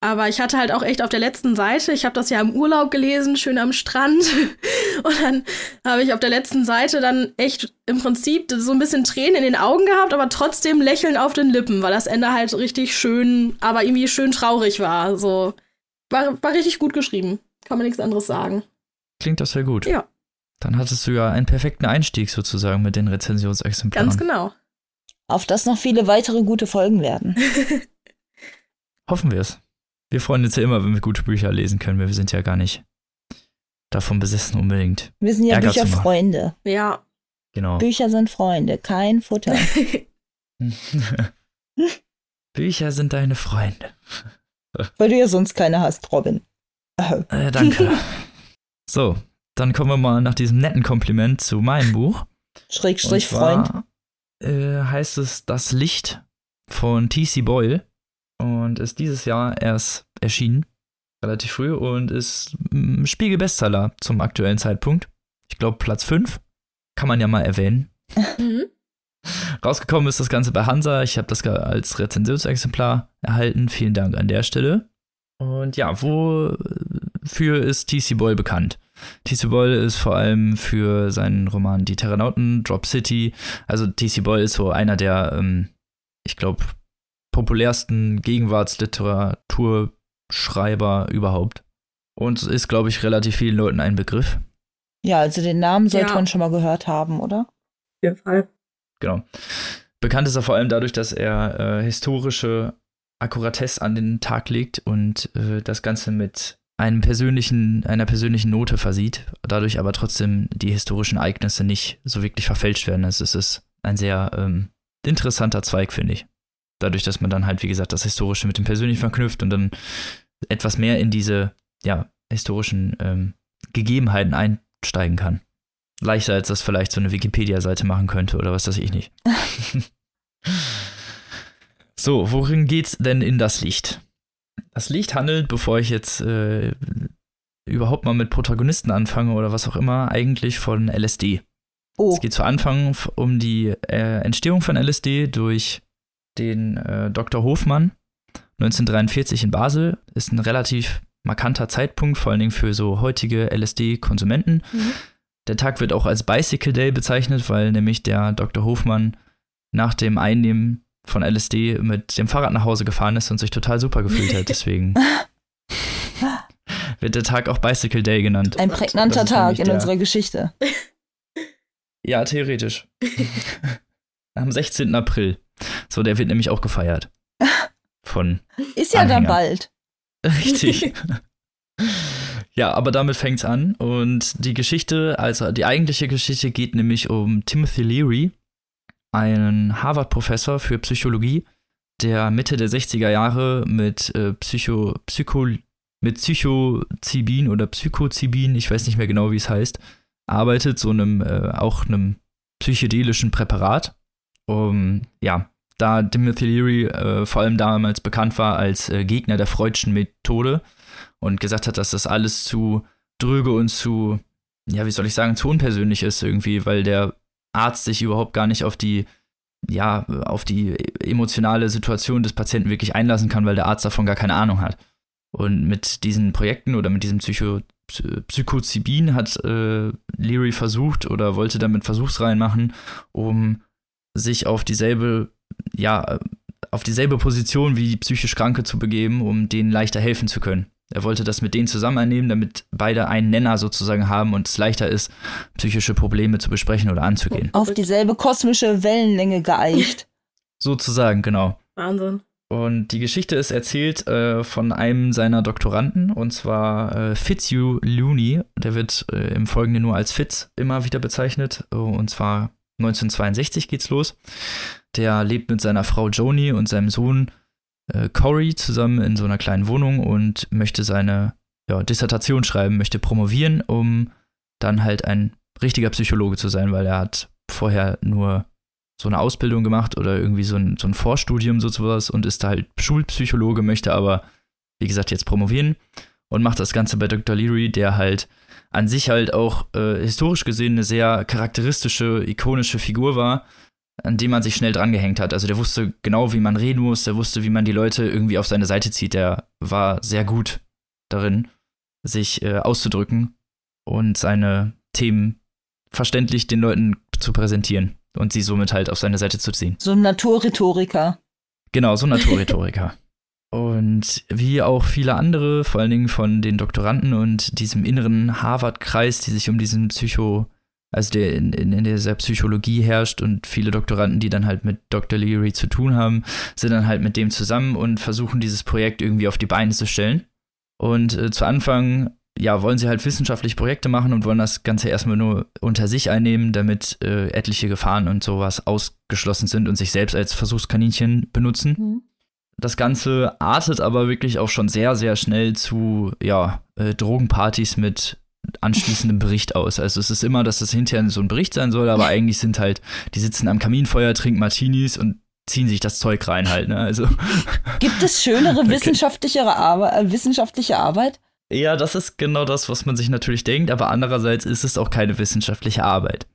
Aber ich hatte halt auch echt auf der letzten Seite, ich habe das ja im Urlaub gelesen, schön am Strand. (laughs) Und dann habe ich auf der letzten Seite dann echt im Prinzip so ein bisschen Tränen in den Augen gehabt, aber trotzdem Lächeln auf den Lippen, weil das Ende halt richtig schön, aber irgendwie schön traurig war. So war, war richtig gut geschrieben. Kann man nichts anderes sagen. Klingt das sehr gut. Ja. Dann hattest du ja einen perfekten Einstieg sozusagen mit den Rezensionsexemplaren. Ganz genau. Auf das noch viele weitere gute Folgen werden. (laughs) Hoffen wir es. Wir freuen uns ja immer, wenn wir gute Bücher lesen können. Wir sind ja gar nicht davon besessen unbedingt. Wir sind ja Ärger. Bücherfreunde. Ja. Genau. Bücher sind Freunde, kein Futter. (laughs) (laughs) Bücher sind deine Freunde. Weil du ja sonst keine hast, Robin. Äh, danke. so, dann kommen wir mal nach diesem netten Kompliment zu meinem Buch. Schrägstrich Und zwar, Freund. Äh, heißt es Das Licht von T.C. Boyle und ist dieses Jahr erst erschienen, relativ früh und ist mm, Spiegel-Bestseller zum aktuellen Zeitpunkt. Ich glaube Platz 5, kann man ja mal erwähnen. (laughs) Mhm. Rausgekommen ist das Ganze bei Hansa. Ich habe das als Rezensionsexemplar erhalten. Vielen Dank an der Stelle. Und ja, wofür ist T.C. Boyle bekannt? T.C. Boyle ist vor allem für seinen Roman Die Terranauten, Drop City. Also T.C. Boyle ist so einer der, ähm, ich glaube, populärsten Gegenwartsliteraturschreiber überhaupt. Und ist, glaube ich, relativ vielen Leuten ein Begriff. Ja, also den Namen sollte Ja. man schon mal gehört haben, oder? Auf jeden Fall. Genau. Bekannt ist er vor allem dadurch, dass er äh, historische Akkuratesse an den Tag legt und äh, das Ganze mit einem persönlichen, einer persönlichen Note versieht, dadurch aber trotzdem die historischen Ereignisse nicht so wirklich verfälscht werden. Also es ist ein sehr ähm, interessanter Zweig, finde ich. Dadurch, dass man dann halt, wie gesagt, das Historische mit dem Persönlichen verknüpft und dann etwas mehr in diese, ja, historischen ähm, Gegebenheiten einsteigen kann. Leichter, als das vielleicht so eine Wikipedia-Seite machen könnte oder was weiß ich nicht. (laughs) (laughs) so, worin geht's denn in das Licht? Das Licht handelt, bevor ich jetzt äh, überhaupt mal mit Protagonisten anfange oder was auch immer, eigentlich von LSD. Oh, Es geht zu Anfang um die äh, Entstehung von LSD durch den äh, Dr. Hofmann 1943 in Basel. Ist ein relativ markanter Zeitpunkt, vor allen Dingen für so heutige LSD-Konsumenten. Mhm. Der Tag wird auch als Bicycle Day bezeichnet, weil nämlich der Dr. Hofmann nach dem Einnehmen von LSD mit dem Fahrrad nach Hause gefahren ist und sich total super gefühlt hat. (laughs) Deswegen wird der Tag auch Bicycle Day genannt. ein prägnanter Tag in der- unserer Geschichte. Ja, theoretisch. (laughs) Am 16. April. So, der wird nämlich auch gefeiert. Von. Ist ja dann Anhänger. bald. (laughs) Richtig. ja, aber damit fängt's an. Und die Geschichte, also die eigentliche Geschichte geht nämlich um Timothy Leary, einen Harvard-Professor für Psychologie, der Mitte der 60er Jahre mit äh, Psycho, Psycho, mit Psychozibin oder Psychozibin, ich weiß nicht mehr genau, wie es heißt, arbeitet, so einem, äh, auch einem psychedelischen Präparat. Um, ja, da Timothy Leary äh, vor allem damals bekannt war als äh, Gegner der Freudschen Methode und gesagt hat, dass das alles zu dröge und zu, ja, wie soll ich sagen, zu unpersönlich ist irgendwie, weil der Arzt sich überhaupt gar nicht auf die, ja, auf die emotionale Situation des Patienten wirklich einlassen kann, weil der Arzt davon gar keine Ahnung hat. Und mit diesen Projekten oder mit diesem Psycho, Psy- Psychozibin hat äh, Leary versucht oder wollte damit Versuchsreihen machen, um sich auf dieselbe, ja, auf dieselbe Position wie die psychisch Kranke zu begeben, um denen leichter helfen zu können. Er wollte das mit denen zusammen einnehmen, damit beide einen Nenner sozusagen haben und es leichter ist, psychische Probleme zu besprechen oder anzugehen. Auf dieselbe kosmische Wellenlänge geeicht. (laughs) Sozusagen, genau. Wahnsinn. Und die Geschichte ist erzählt äh, von einem seiner Doktoranden, und zwar äh, Fitzhugh Looney. Der wird äh, im Folgenden nur als Fitz immer wieder bezeichnet. Und zwar 1962 geht's los. Der lebt mit seiner Frau Joni und seinem Sohn äh, Corey zusammen in so einer kleinen Wohnung und möchte seine ja, Dissertation schreiben, möchte promovieren, um dann halt ein richtiger Psychologe zu sein, weil er hat vorher nur so eine Ausbildung gemacht oder irgendwie so ein, so ein Vorstudium sozusagen und ist halt Schulpsychologe, möchte aber, wie gesagt, jetzt promovieren und macht das Ganze bei Dr. Leary, der halt an sich halt auch äh, historisch gesehen eine sehr charakteristische, ikonische Figur war, an dem man sich schnell drangehängt hat. Also der wusste genau, wie man reden muss, der wusste, wie man die Leute irgendwie auf seine Seite zieht. Der war sehr gut darin, sich äh, auszudrücken und seine Themen verständlich den Leuten zu präsentieren und sie somit halt auf seine Seite zu ziehen. So ein Naturrhetoriker. Genau, so ein Naturrhetoriker. (laughs) und wie auch viele andere, vor allen Dingen von den Doktoranden und diesem inneren Harvard-Kreis, die sich um diesen Psycho, also der in, in, in dieser Psychologie herrscht und viele Doktoranden, die dann halt mit Dr. Leary zu tun haben, sind dann halt mit dem zusammen und versuchen dieses Projekt irgendwie auf die Beine zu stellen. Und äh, zu Anfang ja, wollen sie halt wissenschaftliche Projekte machen und wollen das Ganze erstmal nur unter sich einnehmen, damit äh, etliche Gefahren und sowas ausgeschlossen sind und sich selbst als Versuchskaninchen benutzen. Mhm. Das Ganze artet aber wirklich auch schon sehr, sehr schnell zu, ja, äh, Drogenpartys mit anschließendem Bericht aus. Also es ist immer, dass das hinterher so ein Bericht sein soll, aber eigentlich sind halt, die sitzen am Kaminfeuer, trinken Martinis und ziehen sich das Zeug rein halt, ne? Also. (laughs) Gibt es schönere okay. wissenschaftlichere Arbeit, äh, wissenschaftliche Arbeit? Ja, das ist genau das, was man sich natürlich denkt, aber andererseits ist es auch keine wissenschaftliche Arbeit.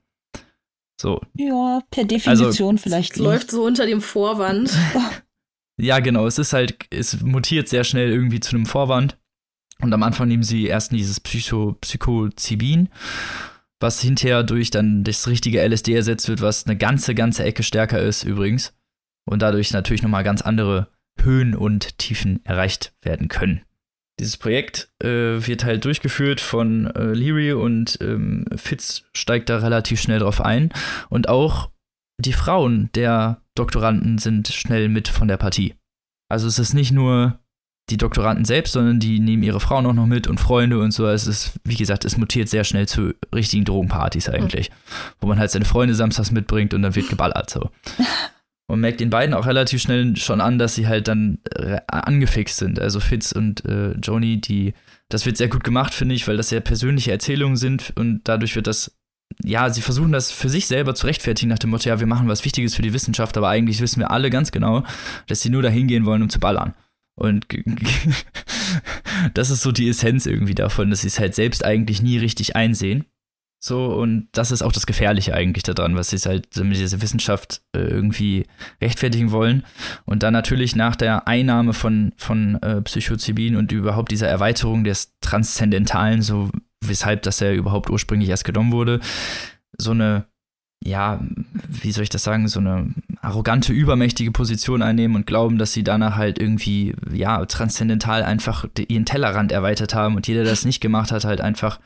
So. Ja, per Definition also, vielleicht. Es läuft so unter dem Vorwand. (laughs) ja, genau. Es ist halt, es mutiert sehr schnell irgendwie zu einem Vorwand. Und am Anfang nehmen sie erst dieses Psycho, Psychozibin, was hinterher durch dann das richtige LSD ersetzt wird, was eine ganze, ganze Ecke stärker ist übrigens. Und dadurch natürlich nochmal ganz andere Höhen und Tiefen erreicht werden können. Dieses Projekt äh, wird halt durchgeführt von äh, Leary und ähm, Fitz steigt da relativ schnell drauf ein. Und auch die Frauen der Doktoranden sind schnell mit von der Partie. Also es ist nicht nur die Doktoranden selbst, sondern die nehmen ihre Frauen auch noch mit und Freunde und so. Es ist, wie gesagt, es mutiert sehr schnell zu richtigen Drogenpartys eigentlich, mhm. wo man halt seine Freunde samstags mitbringt und dann wird geballert so. (laughs) Man merkt den beiden auch relativ schnell schon an, dass sie halt dann angefixt sind. Also Fitz und äh, Joni, die, das wird sehr gut gemacht, finde ich, weil das sehr persönliche Erzählungen sind und dadurch wird das, ja, sie versuchen das für sich selber zu rechtfertigen nach dem Motto, ja, wir machen was Wichtiges für die Wissenschaft, aber eigentlich wissen wir alle ganz genau, dass sie nur dahin gehen wollen, um zu ballern. Und (laughs) das ist so die Essenz irgendwie davon, dass sie es halt selbst eigentlich nie richtig einsehen so, und das ist auch das Gefährliche eigentlich daran, was sie halt mit dieser Wissenschaft äh, irgendwie rechtfertigen wollen. Und dann natürlich nach der Einnahme von, von äh, Psychozibin und überhaupt dieser Erweiterung des Transzendentalen, so weshalb das ja überhaupt ursprünglich erst genommen wurde, so eine, ja, wie soll ich das sagen, so eine arrogante, übermächtige Position einnehmen und glauben, dass sie danach halt irgendwie, ja, transzendental einfach ihren Tellerrand erweitert haben und jeder, der das nicht gemacht hat, halt einfach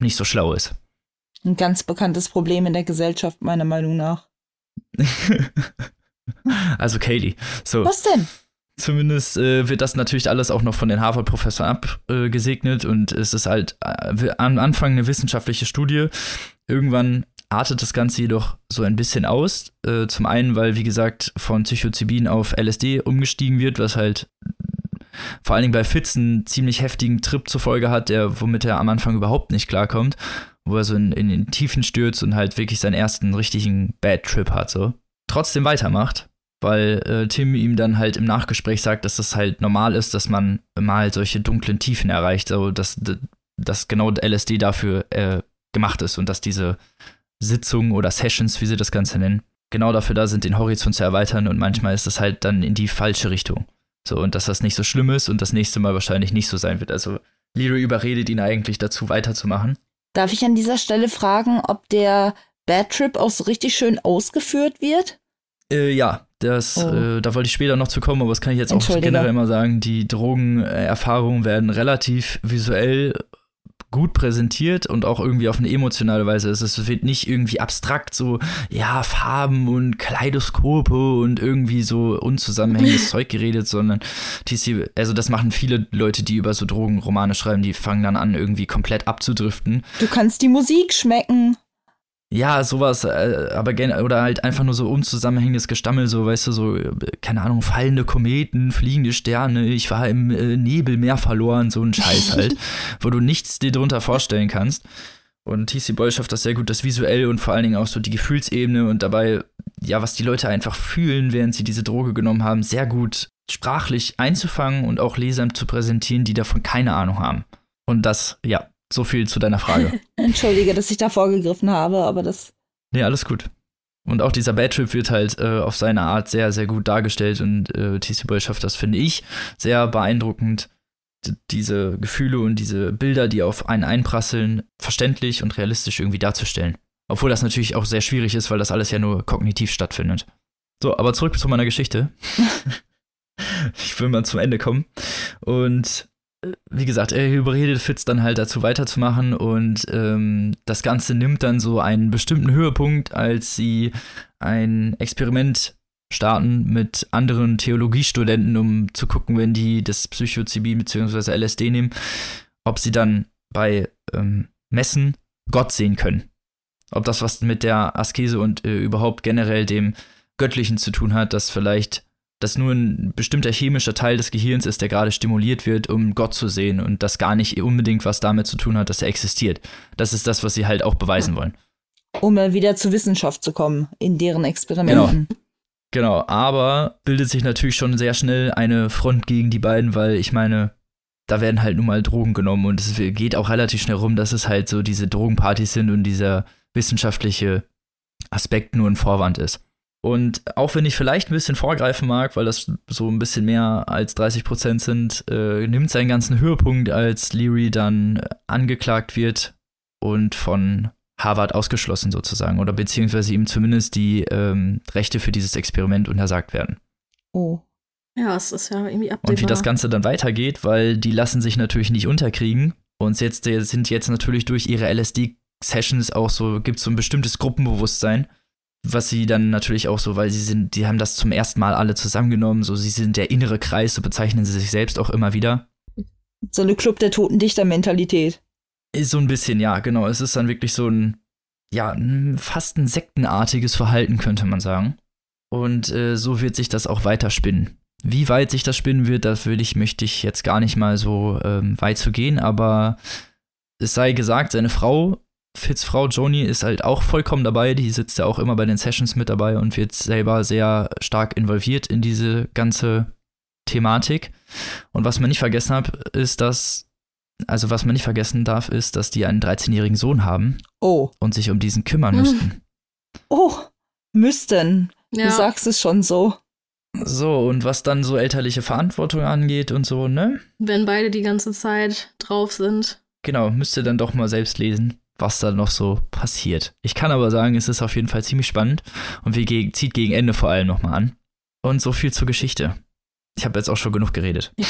nicht so schlau ist. Ein ganz bekanntes Problem in der Gesellschaft, meiner Meinung nach. (laughs) also Kaylee. So. Was denn? Zumindest äh, wird das natürlich alles auch noch von den Harvard-Professoren abgesegnet äh, und es ist halt äh, am Anfang eine wissenschaftliche Studie. Irgendwann artet das Ganze jedoch so ein bisschen aus. Äh, zum einen, weil, wie gesagt, von Psychozibin auf LSD umgestiegen wird, was halt vor allen Dingen bei Fitz einen ziemlich heftigen Trip zur Folge hat, der, womit er am Anfang überhaupt nicht klarkommt wo er so in, in den Tiefen stürzt und halt wirklich seinen ersten richtigen Bad Trip hat, so. Trotzdem weitermacht, weil äh, Tim ihm dann halt im Nachgespräch sagt, dass das halt normal ist, dass man mal solche dunklen Tiefen erreicht, so dass, dass genau LSD dafür äh, gemacht ist und dass diese Sitzungen oder Sessions, wie sie das Ganze nennen, genau dafür da sind, den Horizont zu erweitern und manchmal ist das halt dann in die falsche Richtung. So, und dass das nicht so schlimm ist und das nächste Mal wahrscheinlich nicht so sein wird. Also, Leary überredet ihn eigentlich dazu, weiterzumachen. Darf ich an dieser Stelle fragen, ob der Bad Trip auch so richtig schön ausgeführt wird? Äh, ja, das, oh. äh, da wollte ich später noch zu kommen, aber das kann ich jetzt auch generell mal sagen. Die Drogenerfahrungen werden relativ visuell gut präsentiert und auch irgendwie auf eine emotionale Weise. Es wird nicht irgendwie abstrakt so, ja, Farben und Kaleidoskope und irgendwie so unzusammenhängendes (laughs) Zeug geredet, sondern TC, also das machen viele Leute, die über so Drogenromane schreiben, die fangen dann an, irgendwie komplett abzudriften. Du kannst die Musik schmecken. Ja, sowas, äh, aber gen oder halt einfach nur so unzusammenhängendes Gestammel, so, weißt du, so, keine Ahnung, fallende Kometen, fliegende Sterne, ich war im äh, Nebelmeer verloren, so ein Scheiß (laughs) halt, wo du nichts dir drunter vorstellen kannst. Und TC Boyle schafft das sehr gut, das visuell und vor allen Dingen auch so die Gefühlsebene und dabei, ja, was die Leute einfach fühlen, während sie diese Droge genommen haben, sehr gut sprachlich einzufangen und auch Lesern zu präsentieren, die davon keine Ahnung haben. Und das, ja, so viel zu deiner Frage. (laughs) Entschuldige, dass ich da vorgegriffen habe, aber das. Nee, alles gut. Und auch dieser Bad Trip wird halt äh, auf seine Art sehr, sehr gut dargestellt und äh, TC Boyle schafft das, finde ich, sehr beeindruckend, diese Gefühle und diese Bilder, die auf einen einprasseln, verständlich und realistisch irgendwie darzustellen. Obwohl das natürlich auch sehr schwierig ist, weil das alles ja nur kognitiv stattfindet. So, aber zurück zu meiner Geschichte. (laughs) ich will mal zum Ende kommen. Und wie gesagt, er überredet Fitz dann halt dazu weiterzumachen und ähm, das Ganze nimmt dann so einen bestimmten Höhepunkt, als sie ein Experiment starten mit anderen Theologiestudenten, um zu gucken, wenn die das Psychozibin bzw. LSD nehmen, ob sie dann bei ähm, Messen Gott sehen können. Ob das was mit der Askese und äh, überhaupt generell dem Göttlichen zu tun hat, dass vielleicht das nur ein bestimmter chemischer Teil des Gehirns ist, der gerade stimuliert wird, um Gott zu sehen und das gar nicht unbedingt was damit zu tun hat, dass er existiert. Das ist das, was sie halt auch beweisen wollen. Um mal wieder zur Wissenschaft zu kommen, in deren Experimenten. Genau. Genau, aber bildet sich natürlich schon sehr schnell eine Front gegen die beiden, weil ich meine, da werden halt nun mal Drogen genommen und es geht auch relativ schnell rum, dass es halt so diese Drogenpartys sind und dieser wissenschaftliche Aspekt nur ein Vorwand ist. Und auch wenn ich vielleicht ein bisschen vorgreifen mag, weil das so ein bisschen mehr als 30 Prozent sind, äh, nimmt seinen ganzen Höhepunkt, als Leary dann angeklagt wird und von Harvard ausgeschlossen sozusagen oder beziehungsweise ihm zumindest die ähm, Rechte für dieses Experiment untersagt werden. Oh. Ja, es ist ja irgendwie absehbar. Und wie das Ganze dann weitergeht, weil die lassen sich natürlich nicht unterkriegen und jetzt sind jetzt natürlich durch ihre LSD-Sessions auch so, gibt es so ein bestimmtes Gruppenbewusstsein was sie dann natürlich auch so, weil sie sind, die haben das zum ersten Mal alle zusammengenommen, so sie sind der innere Kreis, so bezeichnen sie sich selbst auch immer wieder. So eine Club der toten Dichter-Mentalität. Ist so ein bisschen, ja, genau. Es ist dann wirklich so ein, ja, fast ein sektenartiges Verhalten, könnte man sagen. Und äh, so wird sich das auch weiter spinnen. Wie weit sich das spinnen wird, das will ich, möchte ich jetzt gar nicht mal so ähm, weit zu gehen, aber es sei gesagt, seine Frau Fitz Frau Joni ist halt auch vollkommen dabei. Die sitzt ja auch immer bei den Sessions mit dabei und wird selber sehr stark involviert in diese ganze Thematik. Und was man nicht vergessen hat, ist, dass, also was man nicht vergessen darf, ist, dass die einen 13-jährigen Sohn haben. Oh. Und sich um diesen kümmern müssten. (laughs) Oh, müssten. Ja. Du sagst es schon so. So, und was dann so elterliche Verantwortung angeht und so, ne? Wenn beide die ganze Zeit drauf sind. Genau, müsst ihr dann doch mal selbst lesen was da noch so passiert. Ich kann aber sagen, es ist auf jeden Fall ziemlich spannend und wie gegen, zieht gegen Ende vor allem nochmal an. Und so viel zur Geschichte. Ich habe jetzt auch schon genug geredet. (laughs)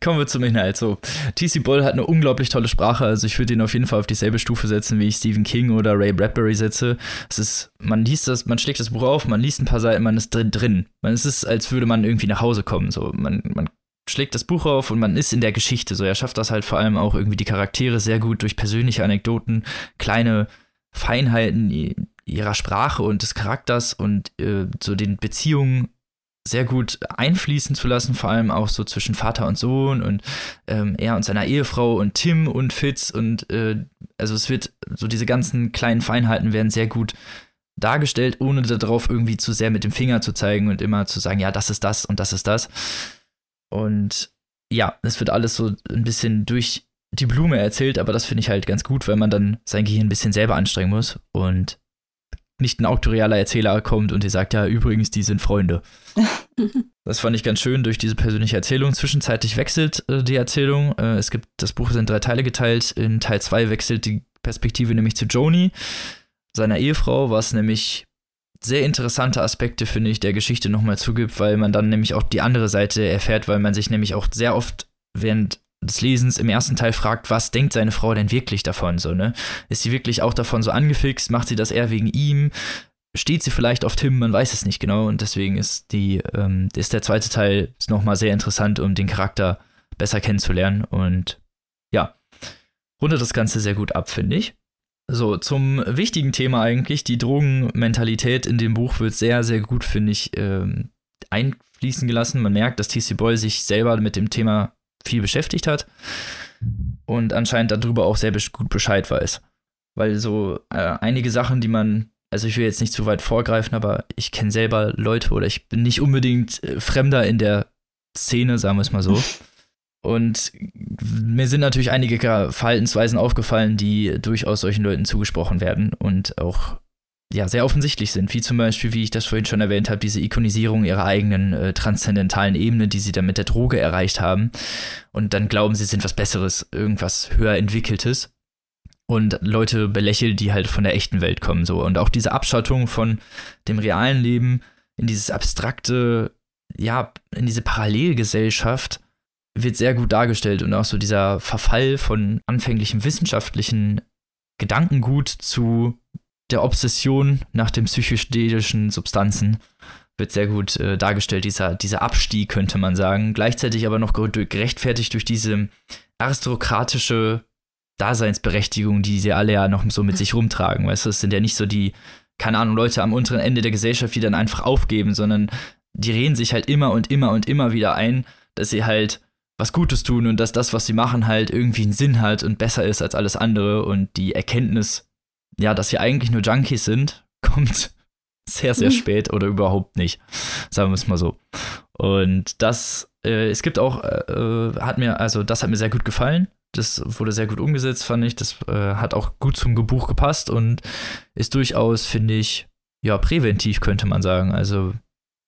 Kommen wir zum Inhalt. So, TC Boyle hat eine unglaublich tolle Sprache. Also ich würde ihn auf jeden Fall auf dieselbe Stufe setzen, wie ich Stephen King oder Ray Bradbury setze. Es ist, man liest das, man schlägt das Buch auf, man liest ein paar Seiten, man ist drin. drin. Man, es ist, als würde man irgendwie nach Hause kommen. So, man, man schlägt das Buch auf und man ist in der Geschichte. So, er schafft das halt vor allem auch irgendwie die Charaktere sehr gut durch persönliche Anekdoten, kleine Feinheiten ihrer Sprache und des Charakters und äh, so den Beziehungen sehr gut einfließen zu lassen, vor allem auch so zwischen Vater und Sohn und ähm, er und seiner Ehefrau und Tim und Fitz und äh, also es wird so diese ganzen kleinen Feinheiten werden sehr gut dargestellt, ohne darauf irgendwie zu sehr mit dem Finger zu zeigen und immer zu sagen, ja, das ist das und das ist das. Und ja, es wird alles so ein bisschen durch die Blume erzählt, aber das finde ich halt ganz gut, weil man dann sein Gehirn ein bisschen selber anstrengen muss und nicht ein autorialer Erzähler kommt und dir sagt, ja, übrigens, die sind Freunde. (laughs) das fand ich ganz schön durch diese persönliche Erzählung. Zwischenzeitlich wechselt äh, die Erzählung. Äh, es gibt, das Buch ist in drei Teile geteilt. In Teil 2 wechselt die Perspektive nämlich zu Joni, seiner Ehefrau, was nämlich sehr interessante Aspekte, finde ich, der Geschichte nochmal zugibt, weil man dann nämlich auch die andere Seite erfährt, weil man sich nämlich auch sehr oft während des Lesens im ersten Teil fragt, was denkt seine Frau denn wirklich davon, so, ne? Ist sie wirklich auch davon so angefixt? Macht sie das eher wegen ihm? Steht sie vielleicht auf Tim? Man weiß es nicht genau und deswegen ist die, ähm, ist der zweite Teil nochmal sehr interessant, um den Charakter besser kennenzulernen und ja, rundet das Ganze sehr gut ab, finde ich. So, zum wichtigen Thema eigentlich, die Drogenmentalität in dem Buch wird sehr, sehr gut, finde ich, ähm, einfließen gelassen. Man merkt, dass TC Boy sich selber mit dem Thema viel beschäftigt hat und anscheinend darüber auch sehr gut Bescheid weiß. Weil so äh, einige Sachen, die man, also ich will jetzt nicht zu weit vorgreifen, aber ich kenne selber Leute oder ich bin nicht unbedingt äh, Fremder in der Szene, sagen wir es mal so. (laughs) Und mir sind natürlich einige Verhaltensweisen aufgefallen, die durchaus solchen Leuten zugesprochen werden und auch ja, sehr offensichtlich sind, wie zum Beispiel, wie ich das vorhin schon erwähnt habe, diese Ikonisierung ihrer eigenen äh, transzendentalen Ebene, die sie dann mit der Droge erreicht haben. Und dann glauben sie sind was Besseres, irgendwas höher entwickeltes. Und Leute belächeln, die halt von der echten Welt kommen, so. Und auch diese Abschattung von dem realen Leben in dieses abstrakte, ja, in diese Parallelgesellschaft wird sehr gut dargestellt und auch so dieser Verfall von anfänglichem wissenschaftlichen Gedankengut zu der Obsession nach den psychedelischen Substanzen wird sehr gut äh, dargestellt, dieser, dieser Abstieg, könnte man sagen. Gleichzeitig aber noch gerechtfertigt durch diese aristokratische Daseinsberechtigung, die sie alle ja noch so mit sich rumtragen. Weißt du, es sind ja nicht so die, keine Ahnung, Leute am unteren Ende der Gesellschaft, die dann einfach aufgeben, sondern die reden sich halt immer und immer und immer wieder ein, dass sie halt was Gutes tun und dass das, was sie machen, halt irgendwie einen Sinn hat und besser ist als alles andere und die Erkenntnis ja, dass sie eigentlich nur Junkies sind, (laughs) kommt sehr, sehr mhm. spät oder überhaupt nicht. Sagen wir es mal so. Und das, äh, es gibt auch, äh, hat mir, also das hat mir sehr gut gefallen. Das wurde sehr gut umgesetzt, fand ich. Das äh, hat auch gut zum Buch gepasst und ist durchaus, finde ich, ja, präventiv, könnte man sagen. Also,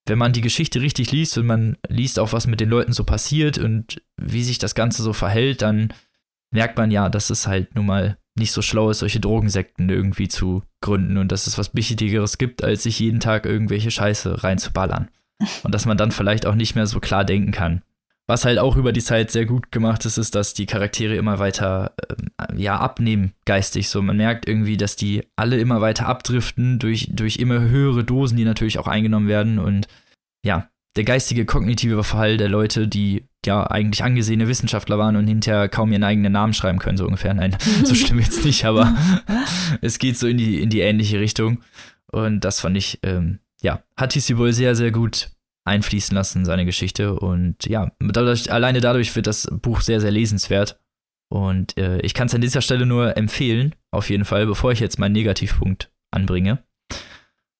wenn man die Geschichte richtig liest und man liest auch, was mit den Leuten so passiert und wie sich das Ganze so verhält, dann merkt man ja, dass es halt nun mal nicht so schlau ist, solche Drogensekten irgendwie zu gründen und dass es was Wichtigeres gibt, als sich jeden Tag irgendwelche Scheiße reinzuballern. (laughs) Und dass man dann vielleicht auch nicht mehr so klar denken kann. Was halt auch über die Zeit sehr gut gemacht ist, ist, dass die Charaktere immer weiter äh, ja abnehmen geistig. So man merkt irgendwie, dass die alle immer weiter abdriften durch durch immer höhere Dosen, die natürlich auch eingenommen werden und ja der geistige kognitive Verfall der Leute, die ja eigentlich angesehene Wissenschaftler waren und hinterher kaum ihren eigenen Namen schreiben können, so ungefähr. Nein, (laughs) so schlimm jetzt nicht, aber (laughs) es geht so in die, in die ähnliche Richtung. Und das fand ich, ähm, ja, hat TC wohl sehr, sehr gut einfließen lassen, seine Geschichte. Und ja, dadurch, alleine dadurch wird das Buch sehr, sehr lesenswert. Und äh, ich kann es an dieser Stelle nur empfehlen, auf jeden Fall, bevor ich jetzt meinen Negativpunkt anbringe.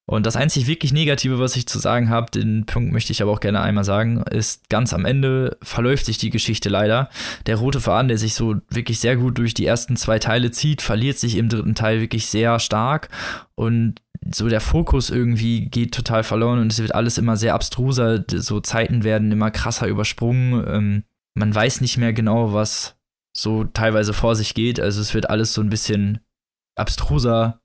Und das einzig wirklich Negative, was ich zu sagen habe, den Punkt möchte ich aber auch gerne einmal sagen, ist ganz am Ende verläuft sich die Geschichte leider. Der rote Faden, der sich so wirklich sehr gut durch die ersten zwei Teile zieht, verliert sich im dritten Teil wirklich sehr stark und so der Fokus irgendwie geht total verloren und es wird alles immer sehr abstruser. So Zeiten werden immer krasser übersprungen. Ähm, man weiß nicht mehr genau, was so teilweise vor sich geht. Also es wird alles so ein bisschen abstruser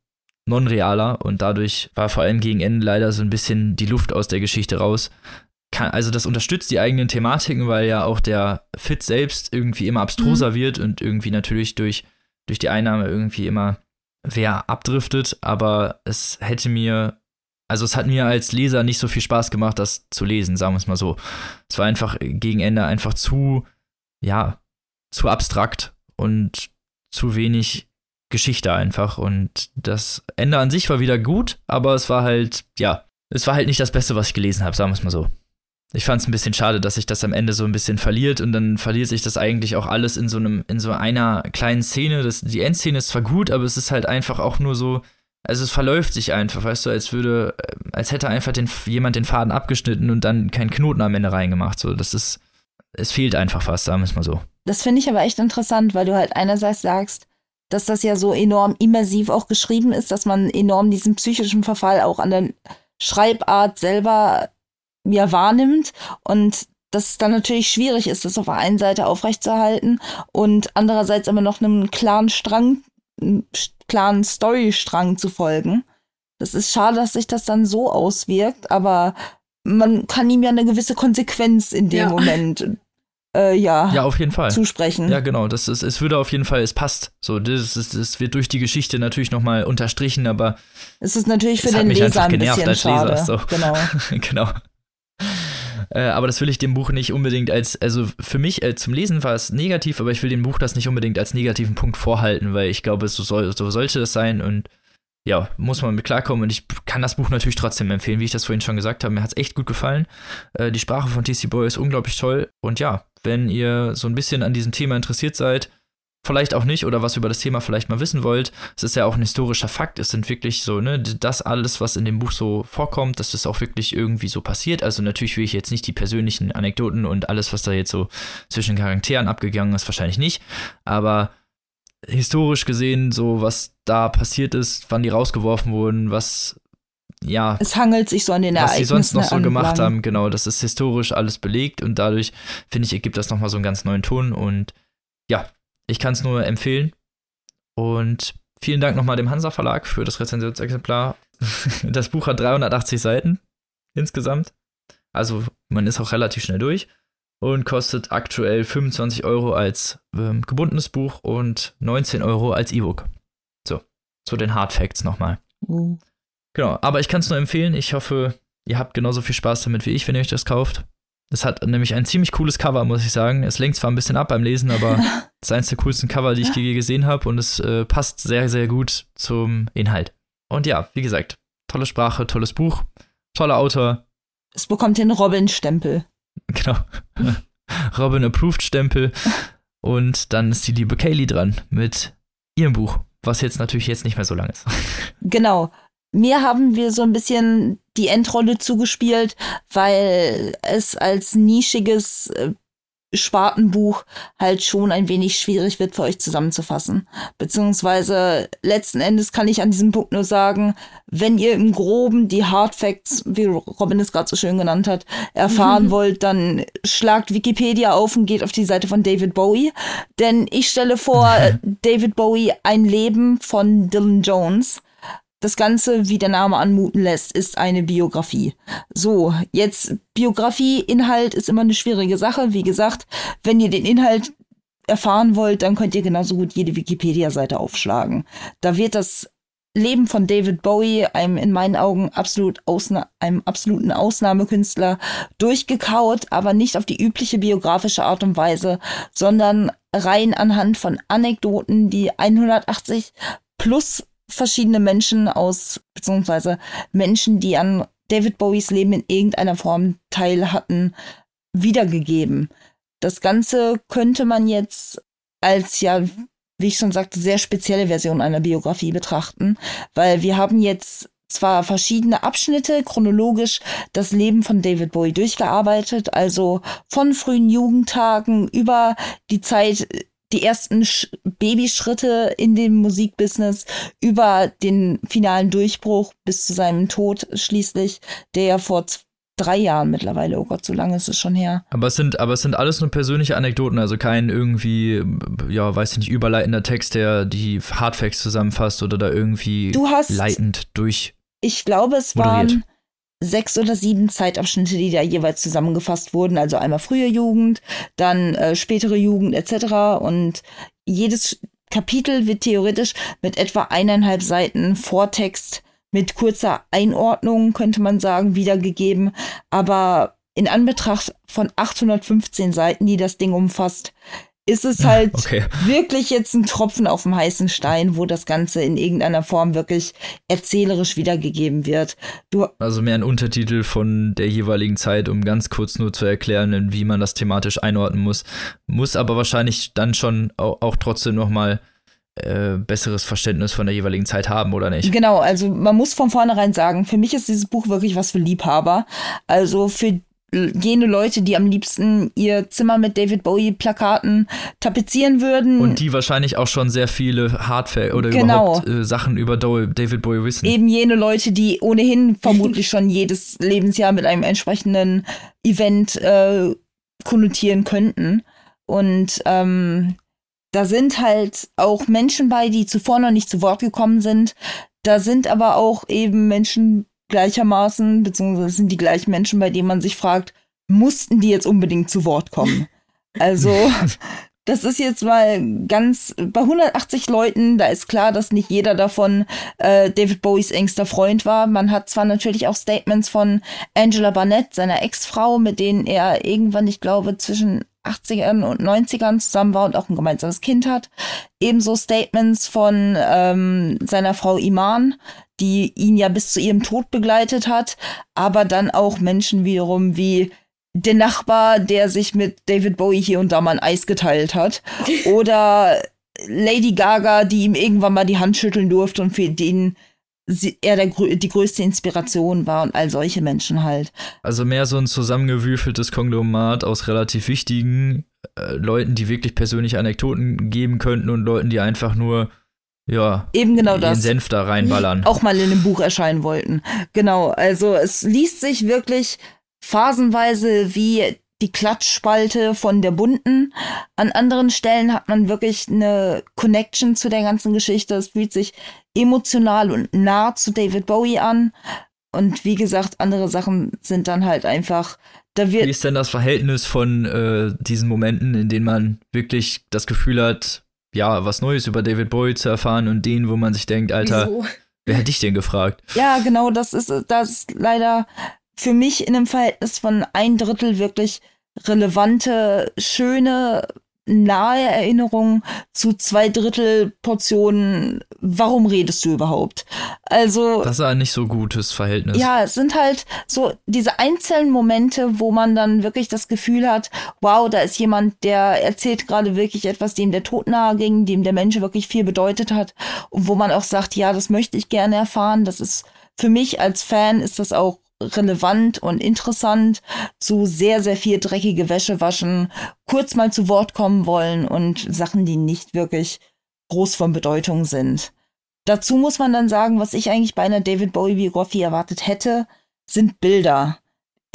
non-realer und dadurch war vor allem gegen Ende leider so ein bisschen die Luft aus der Geschichte raus. Kann, also das unterstützt die eigenen Thematiken, weil ja auch der Fit selbst irgendwie immer abstruser mhm. wird und irgendwie natürlich durch, durch die Einnahme irgendwie immer wer abdriftet, aber es hätte mir, also es hat mir als Leser nicht so viel Spaß gemacht, das zu lesen, sagen wir es mal so. Es war einfach gegen Ende einfach zu, ja, zu abstrakt und zu wenig Geschichte einfach. Und das Ende an sich war wieder gut, aber es war halt, ja, es war halt nicht das Beste, was ich gelesen habe, sagen wir es mal so. Ich fand es ein bisschen schade, dass sich das am Ende so ein bisschen verliert und dann verliert sich das eigentlich auch alles in so einem, in so einer kleinen Szene. Das, die Endszene ist zwar gut, aber es ist halt einfach auch nur so, also es verläuft sich einfach, weißt du, als würde, äh, als hätte einfach den, jemand den Faden abgeschnitten und dann keinen Knoten am Ende reingemacht. So, das ist, es fehlt einfach fast, sagen wir es mal so. Das finde ich aber echt interessant, weil du halt einerseits sagst, dass das ja so enorm immersiv auch geschrieben ist, dass man enorm diesen psychischen Verfall auch an der Schreibart selber ja wahrnimmt und dass es dann natürlich schwierig ist, das auf der einen Seite aufrechtzuerhalten und andererseits aber noch einem klaren Strang, klaren Storystrang zu folgen. Das ist schade, dass sich das dann so auswirkt, aber man kann ihm ja eine gewisse Konsequenz in dem ja. Moment äh, ja, ja, auf jeden Fall. zusprechen. Ja, genau. Das ist, es würde auf jeden Fall, es passt. So, das, ist, das wird durch die Geschichte natürlich nochmal unterstrichen, aber es ist natürlich für den Leser ein bisschen schade. Leser, so. Genau. (laughs) genau. Äh, aber das will ich dem Buch nicht unbedingt als, also für mich äh, zum Lesen war es negativ, aber ich will dem Buch das nicht unbedingt als negativen Punkt vorhalten, weil ich glaube, so, soll, so sollte das sein und ja, muss man mit klarkommen. Und ich kann das Buch natürlich trotzdem empfehlen, wie ich das vorhin schon gesagt habe. Mir hat es echt gut gefallen. Äh, die Sprache von TC Boy ist unglaublich toll. Und ja, wenn ihr so ein bisschen an diesem Thema interessiert seid, vielleicht auch nicht oder was über das Thema vielleicht mal wissen wollt, es ist ja auch ein historischer Fakt. Es sind wirklich so, ne, das alles, was in dem Buch so vorkommt, dass das auch wirklich irgendwie so passiert. Also natürlich will ich jetzt nicht die persönlichen Anekdoten und alles, was da jetzt so zwischen Charakteren abgegangen ist, wahrscheinlich nicht. Aber historisch gesehen, so was da passiert ist, wann die rausgeworfen wurden, was ja. Es hangelt sich so an den was Ereignissen. sie sonst noch so an gemacht haben, genau, das ist historisch alles belegt und dadurch, finde ich, ergibt das nochmal so einen ganz neuen Ton und ja, ich kann es nur empfehlen. Und vielen Dank nochmal dem Hansa Verlag für das Rezensionsexemplar. (laughs) Das Buch hat 380 Seiten insgesamt. Also man ist auch relativ schnell durch und kostet aktuell 25 Euro als ähm, gebundenes Buch und 19 Euro als E-Book. So, zu den Hard Facts nochmal. Uh. Genau, aber ich kann es nur empfehlen. Ich hoffe, ihr habt genauso viel Spaß damit wie ich, wenn ihr euch das kauft. Es hat nämlich ein ziemlich cooles Cover, muss ich sagen. Es lenkt zwar ein bisschen ab beim Lesen, aber (laughs) es ist eines der coolsten Cover, die ich je gesehen habe und es äh, passt sehr, sehr gut zum Inhalt. Und ja, wie gesagt, tolle Sprache, tolles Buch, toller Autor, Es bekommt den Robin-Stempel. (laughs) genau. Robin Approved Stempel. Und dann ist die liebe Kaylee dran mit ihrem Buch, was jetzt natürlich jetzt nicht mehr so lang ist. Genau. Mir haben wir so ein bisschen die Endrolle zugespielt, weil es als nischiges äh, Spartenbuch halt schon ein wenig schwierig wird für euch zusammenzufassen. Beziehungsweise letzten Endes kann ich an diesem Punkt nur sagen, wenn ihr im Groben die Hard Facts, wie Robin es gerade so schön genannt hat, erfahren (laughs) wollt, dann schlagt Wikipedia auf und geht auf die Seite von David Bowie. Denn ich stelle vor, (laughs) David Bowie, ein Leben von Dylan Jones. Das Ganze, wie der Name anmuten lässt, ist eine Biografie. So, jetzt Biografie, Inhalt ist immer eine schwierige Sache. Wie gesagt, wenn ihr den Inhalt erfahren wollt, dann könnt ihr genauso gut jede Wikipedia-Seite aufschlagen. Da wird das Leben von David Bowie, einem in meinen Augen absolut Ausna einem absoluten Ausnahmekünstler, durchgekaut, aber nicht auf die übliche biografische Art und Weise, sondern rein anhand von Anekdoten, die 180 plus verschiedene Menschen aus, beziehungsweise Menschen, die an David Bowies Leben in irgendeiner Form teil hatten, wiedergegeben. Das Ganze könnte man jetzt als ja, wie ich schon sagte, sehr spezielle Version einer Biografie betrachten, weil wir haben jetzt zwar verschiedene Abschnitte chronologisch das Leben von David Bowie durchgearbeitet, also von frühen Jugendtagen über die Zeit die ersten Sch Babyschritte in dem Musikbusiness über den finalen Durchbruch bis zu seinem Tod schließlich, der ja vor drei Jahren mittlerweile, oh Gott, so lange ist es schon her. Aber es sind, aber es sind alles nur persönliche Anekdoten, also kein irgendwie, ja, weiß ich nicht, überleitender Text, der die Hardfacts zusammenfasst oder da irgendwie Du hast- leitend durch. Ich glaube, es Moderiert. waren sechs oder sieben Zeitabschnitte, die da jeweils zusammengefasst wurden. Also einmal frühe Jugend, dann äh, spätere Jugend etc. Und jedes Kapitel wird theoretisch mit etwa eineinhalb Seiten Vortext mit kurzer Einordnung, könnte man sagen, wiedergegeben. Aber in Anbetracht von 815 Seiten, die das Ding umfasst, ist es halt Okay. wirklich jetzt ein Tropfen auf dem heißen Stein, wo das Ganze in irgendeiner Form wirklich erzählerisch wiedergegeben wird. Du, Also mehr ein Untertitel von der jeweiligen Zeit, um ganz kurz nur zu erklären, wie man das thematisch einordnen muss. Muss aber wahrscheinlich dann schon auch, auch trotzdem nochmal äh, besseres Verständnis von der jeweiligen Zeit haben, oder nicht? genau, also man muss von vornherein sagen, für mich ist dieses Buch wirklich was für Liebhaber. Also für jene Leute, die am liebsten ihr Zimmer mit David Bowie Plakaten tapezieren würden. Und die wahrscheinlich auch schon sehr viele Hardfare oder Genau. überhaupt äh, Sachen über David Bowie wissen. eben jene Leute, die ohnehin (laughs) vermutlich schon jedes Lebensjahr mit einem entsprechenden Event äh, konnotieren könnten. Und ähm, da sind halt auch Menschen bei, die zuvor noch nicht zu Wort gekommen sind. Da sind aber auch eben Menschen gleichermaßen, beziehungsweise sind die gleichen Menschen, bei denen man sich fragt, mussten die jetzt unbedingt zu Wort kommen? Also (laughs) das ist jetzt mal ganz bei 180 Leuten, da ist klar, dass nicht jeder davon äh, David Bowies engster Freund war. Man hat zwar natürlich auch Statements von Angela Barnett, seiner Ex-Frau, mit denen er irgendwann, ich glaube, zwischen 80ern und 90ern zusammen war und auch ein gemeinsames Kind hat. Ebenso Statements von ähm, seiner Frau Iman, die ihn ja bis zu ihrem Tod begleitet hat, aber dann auch Menschen wiederum wie der Nachbar, der sich mit David Bowie hier und da mal ein Eis geteilt hat. (laughs) Oder Lady Gaga, die ihm irgendwann mal die Hand schütteln durfte und für den sie, er der, die größte Inspiration war und all solche Menschen halt. Also mehr so ein zusammengewürfeltes Konglomerat aus relativ wichtigen äh, Leuten, die wirklich persönliche Anekdoten geben könnten und Leuten, die einfach nur ja, eben genau das. Senf da reinballern. Auch mal in einem Buch erscheinen wollten. Genau, also es liest sich wirklich phasenweise wie die Klatschspalte von der bunten. An anderen Stellen hat man wirklich eine Connection zu der ganzen Geschichte. Es fühlt sich emotional und nah zu David Bowie an. Und wie gesagt, andere Sachen sind dann halt einfach. Da wird wie ist denn das Verhältnis von äh, diesen Momenten, in denen man wirklich das Gefühl hat, ja, was Neues über David Bowie zu erfahren und denen, wo man sich denkt, Alter, Wieso? wer hat dich denn gefragt? Ja, genau, das ist, das ist leider für mich in einem Verhältnis von ein Drittel wirklich relevante, schöne, nahe Erinnerungen zu zwei Drittel Portionen, warum redest du überhaupt? Also. Das ist ein nicht so gutes Verhältnis. Ja, es sind halt so diese einzelnen Momente, wo man dann wirklich das Gefühl hat, wow, da ist jemand, der erzählt gerade wirklich etwas, dem der Tod nahe ging, dem der Mensch wirklich viel bedeutet hat und wo man auch sagt, ja, das möchte ich gerne erfahren. Das ist für mich als Fan ist das auch relevant und interessant, zu sehr, sehr viel dreckige Wäsche waschen, kurz mal zu Wort kommen wollen und Sachen, die nicht wirklich groß von Bedeutung sind. Dazu muss man dann sagen, was ich eigentlich bei einer David Bowie-Biografie erwartet hätte, sind Bilder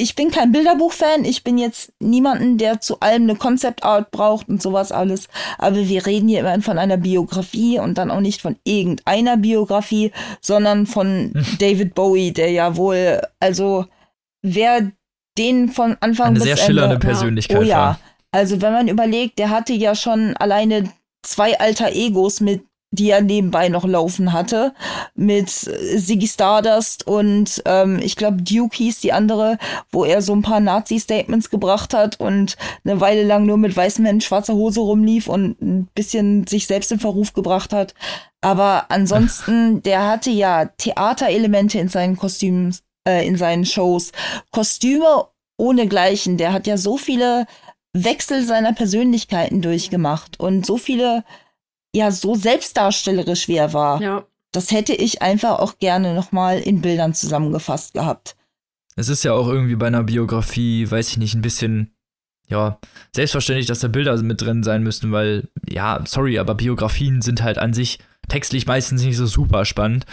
ich bin kein Bilderbuch-Fan. Ich bin jetzt niemanden, der zu allem eine Concept Art braucht und sowas alles. Aber wir reden hier immerhin von einer Biografie und dann auch nicht von irgendeiner Biografie, sondern von (laughs) David Bowie, der ja wohl, also wer den von Anfang Eine bis sehr schillernde Ende, Persönlichkeit Oh ja. war. Also wenn man überlegt, der hatte ja schon alleine zwei alter Egos mit die er nebenbei noch laufen hatte, mit Ziggy Stardust und ähm, ich glaube Duke hieß die andere, wo er so ein paar Nazi-Statements gebracht hat und eine Weile lang nur mit weißen Männern schwarzer Hose rumlief und ein bisschen sich selbst in Verruf gebracht hat. Aber ansonsten, der hatte ja Theaterelemente in seinen Kostümen, äh, in seinen Shows, Kostüme ohne Gleichen. Der hat ja so viele Wechsel seiner Persönlichkeiten durchgemacht und so viele ja so selbstdarstellerisch wie er war. Ja. Das hätte ich einfach auch gerne nochmal in Bildern zusammengefasst gehabt. Es ist ja auch irgendwie bei einer Biografie, weiß ich nicht, ein bisschen, ja, selbstverständlich, dass da Bilder mit drin sein müssten, weil, ja, sorry, aber Biografien sind halt an sich textlich meistens nicht so super spannend.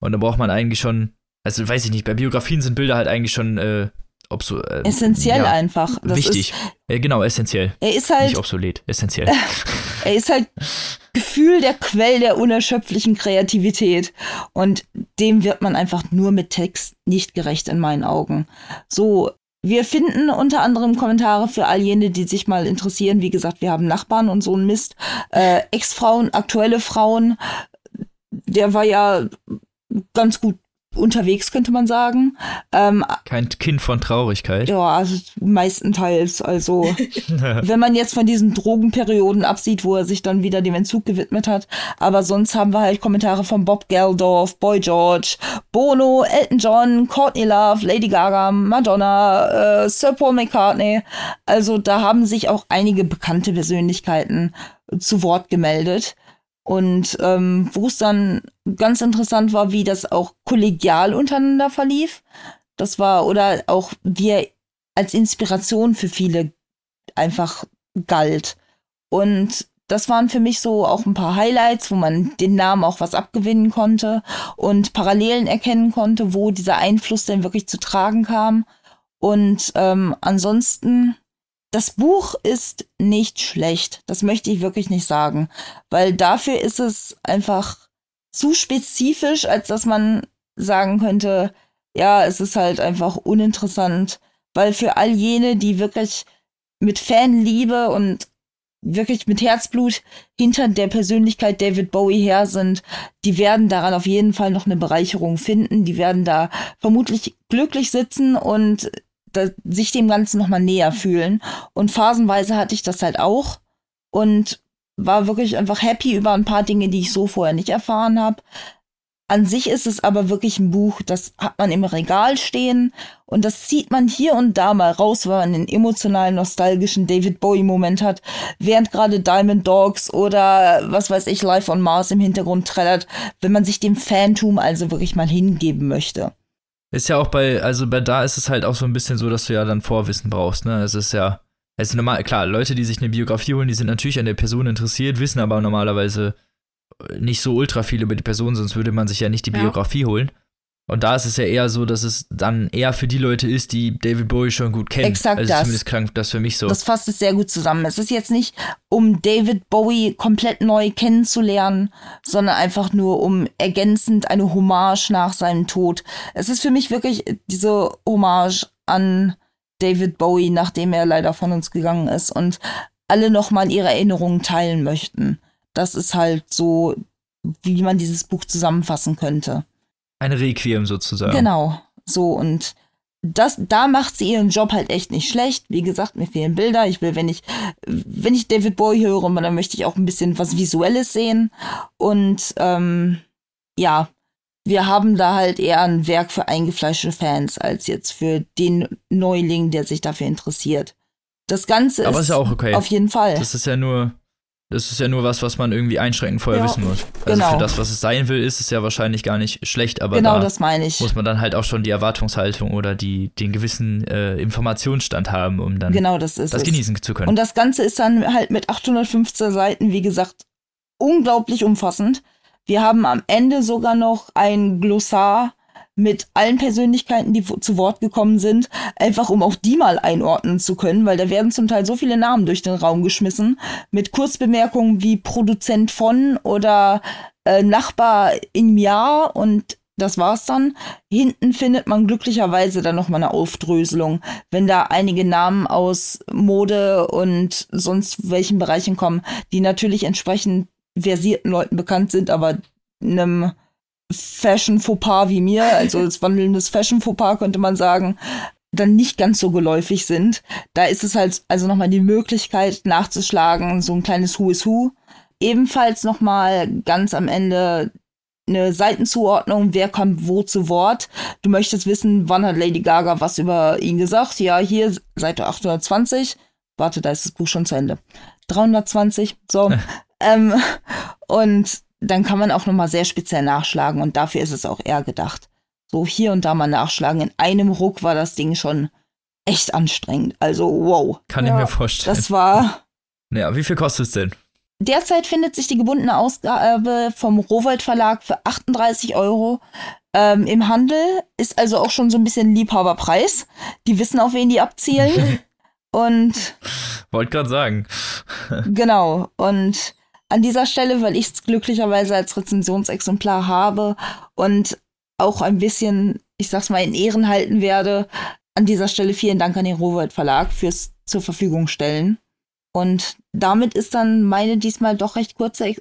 Und da braucht man eigentlich schon, also weiß ich nicht, bei Biografien sind Bilder halt eigentlich schon, äh, obso äh, Essentiell ja, einfach. Das wichtig. Ist, äh, genau, essentiell. er ist halt, Nicht obsolet, essentiell. (laughs) er ist halt (laughs) Gefühl der Quell der unerschöpflichen Kreativität. Und dem wird man einfach nur mit Text nicht gerecht in meinen Augen. So, wir finden unter anderem Kommentare für all jene, die sich mal interessieren. Wie gesagt, wir haben Nachbarn und so ein Mist. Äh, Ex-Frauen, aktuelle Frauen. Der war ja ganz gut unterwegs, könnte man sagen. Ähm, Kein Kind von Traurigkeit. ja, also meistenteils. Also, (laughs) wenn man jetzt von diesen Drogenperioden absieht, wo er sich dann wieder dem Entzug gewidmet hat. Aber sonst haben wir halt Kommentare von Bob Geldorf, Boy George, Bono, Elton John, Courtney Love, Lady Gaga, Madonna, äh, Sir Paul McCartney. Also da haben sich auch einige bekannte Persönlichkeiten zu Wort gemeldet. Und ähm, wo es dann ganz interessant war, wie das auch kollegial untereinander verlief. Das war, oder auch wie er als Inspiration für viele einfach galt. Und das waren für mich so auch ein paar Highlights, wo man den Namen auch was abgewinnen konnte und Parallelen erkennen konnte, wo dieser Einfluss denn wirklich zu tragen kam. Und ähm, ansonsten das Buch ist nicht schlecht. Das möchte ich wirklich nicht sagen. Weil dafür ist es einfach zu spezifisch, als dass man sagen könnte, ja, es ist halt einfach uninteressant. Weil für all jene, die wirklich mit Fanliebe und wirklich mit Herzblut hinter der Persönlichkeit David Bowie her sind, die werden daran auf jeden Fall noch eine Bereicherung finden. Die werden da vermutlich glücklich sitzen und da, sich dem Ganzen nochmal näher fühlen. Und phasenweise hatte ich das halt auch und war wirklich einfach happy über ein paar Dinge, die ich so vorher nicht erfahren habe. An sich ist es aber wirklich ein Buch, das hat man im Regal stehen und das zieht man hier und da mal raus, weil man einen emotionalen, nostalgischen David Bowie-Moment hat, während gerade Diamond Dogs oder was weiß ich, Life on Mars im Hintergrund trällert, wenn man sich dem Phantom also wirklich mal hingeben möchte. Ist ja auch bei, also bei da ist es halt auch so ein bisschen so, dass du ja dann Vorwissen brauchst, ne? Es ist ja, es ist normal, klar, Leute, die sich eine Biografie holen, die sind natürlich an der Person interessiert, wissen aber normalerweise nicht so ultra viel über die Person, sonst würde man sich ja nicht die Biografie ja. holen. Und da ist es ja eher so, dass es dann eher für die Leute ist, die David Bowie schon gut kennen. Exakt also das. Zumindest klang das für mich so. Das fasst es sehr gut zusammen. Es ist jetzt nicht, um David Bowie komplett neu kennenzulernen, sondern einfach nur um ergänzend eine Hommage nach seinem Tod. Es ist für mich wirklich diese Hommage an David Bowie, nachdem er leider von uns gegangen ist und alle nochmal ihre Erinnerungen teilen möchten. Das ist halt so, wie man dieses Buch zusammenfassen könnte. Ein Requiem sozusagen. Genau, so und das, da macht sie ihren Job halt echt nicht schlecht. Wie gesagt, mir fehlen Bilder. Ich will, wenn ich, wenn ich David Bowie höre, dann möchte ich auch ein bisschen was Visuelles sehen. Und ähm, ja, wir haben da halt eher ein Werk für eingefleischte Fans als jetzt für den Neuling, der sich dafür interessiert. Das Ganze Aber ist, ist ja auch okay. auf jeden Fall. Das ist ja nur das ist ja nur was, was man irgendwie einschränkend vorher ja, wissen muss. Also genau. für das, was es sein will, ist es ja wahrscheinlich gar nicht schlecht, aber genau da das meine ich. muss man dann halt auch schon die Erwartungshaltung oder die, den gewissen äh, Informationsstand haben, um dann genau das, das genießen zu können. Und das Ganze ist dann halt mit 815 Seiten, wie gesagt, unglaublich umfassend. Wir haben am Ende sogar noch ein Glossar mit allen Persönlichkeiten, die zu Wort gekommen sind, einfach um auch die mal einordnen zu können, weil da werden zum Teil so viele Namen durch den Raum geschmissen, mit Kurzbemerkungen wie Produzent von oder äh, Nachbar im Jahr und das war's dann. Hinten findet man glücklicherweise dann noch mal eine Aufdröselung, wenn da einige Namen aus Mode und sonst welchen Bereichen kommen, die natürlich entsprechend versierten Leuten bekannt sind, aber einem Fashion-Fauxpas wie mir, also als wandelndes Fashion-Fauxpas könnte man sagen, dann nicht ganz so geläufig sind. Da ist es halt also nochmal die Möglichkeit nachzuschlagen, so ein kleines Who is Who. Ebenfalls nochmal ganz am Ende eine Seitenzuordnung, wer kommt wo zu Wort. Du möchtest wissen, wann hat Lady Gaga was über ihn gesagt? Ja, hier Seite 820. Warte, da ist das Buch schon zu Ende. 320, so. (laughs) ähm, und dann kann man auch nochmal sehr speziell nachschlagen und dafür ist es auch eher gedacht. So hier und da mal nachschlagen. In einem Ruck war das Ding schon echt anstrengend. Also wow. Kann ja, ich mir vorstellen. Das war. Ja, wie viel kostet es denn? Derzeit findet sich die gebundene Ausgabe vom Rowold Verlag für 38 Euro ähm, im Handel. Ist also auch schon so ein bisschen Liebhaberpreis. Die wissen, auf wen die abzielen. (laughs) und. Wollte gerade sagen. genau. Und an dieser Stelle, weil ich es glücklicherweise als Rezensionsexemplar habe und auch ein bisschen, ich sag's mal, in Ehren halten werde. An dieser Stelle vielen Dank an den Rowold Verlag fürs zur Verfügung stellen. Und damit ist dann meine diesmal doch recht kurze,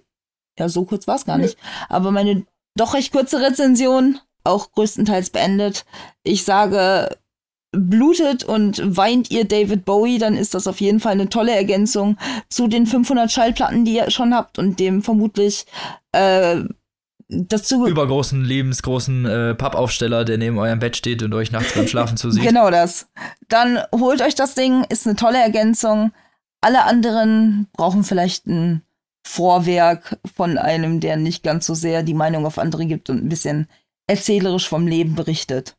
ja, so kurz war es gar nicht, aber meine doch recht kurze Rezension auch größtenteils beendet. Ich sage blutet und weint ihr David Bowie, dann ist das auf jeden Fall eine tolle Ergänzung zu den 500 Schallplatten, die ihr schon habt und dem vermutlich äh, dazu übergroßen, lebensgroßen äh, Pappaufsteller, der neben eurem Bett steht und euch nachts beim Schlafen (laughs) zusieht. Genau das. Dann holt euch das Ding, ist eine tolle Ergänzung. Alle anderen brauchen vielleicht ein Vorwerk von einem, der nicht ganz so sehr die Meinung auf andere gibt und ein bisschen erzählerisch vom Leben berichtet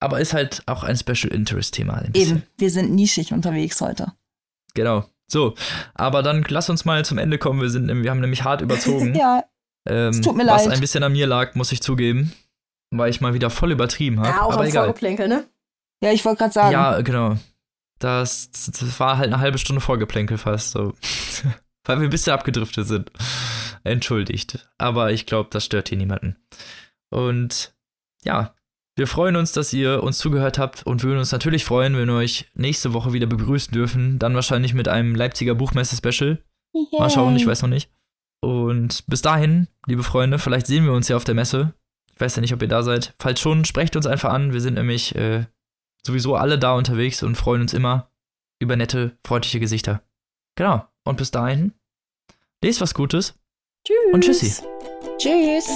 aber ist halt auch ein Special Interest Thema. Eben, wir sind nischig unterwegs heute. Genau. So, aber dann lass uns mal zum Ende kommen. Wir, sind, wir haben nämlich hart überzogen. (laughs) ja. Ähm, es tut mir was leid. ein bisschen an mir lag, muss ich zugeben. Weil ich mal wieder voll übertrieben habe. Ja, auch aber am egal. Vorgeplänkel, ne? Ja, ich wollte gerade sagen. Ja, genau. Das, das war halt eine halbe Stunde Vorgeplänkel fast. So. (laughs) Weil wir ein bisschen abgedriftet sind. Entschuldigt. Aber ich glaube, das stört hier niemanden. Und ja, Wir freuen uns, dass ihr uns zugehört habt und würden uns natürlich freuen, wenn wir euch nächste Woche wieder begrüßen dürfen. Dann wahrscheinlich mit einem Leipziger Buchmesse-Special. Mal schauen, ich weiß noch nicht. Und bis dahin, liebe Freunde, vielleicht sehen wir uns ja auf der Messe. Ich weiß ja nicht, ob ihr da seid. Falls schon, sprecht uns einfach an. Wir sind nämlich äh, sowieso alle da unterwegs und freuen uns immer über nette, freundliche Gesichter. Genau. Und bis dahin, lest was Gutes Tschüss. und tschüssi. Tschüss.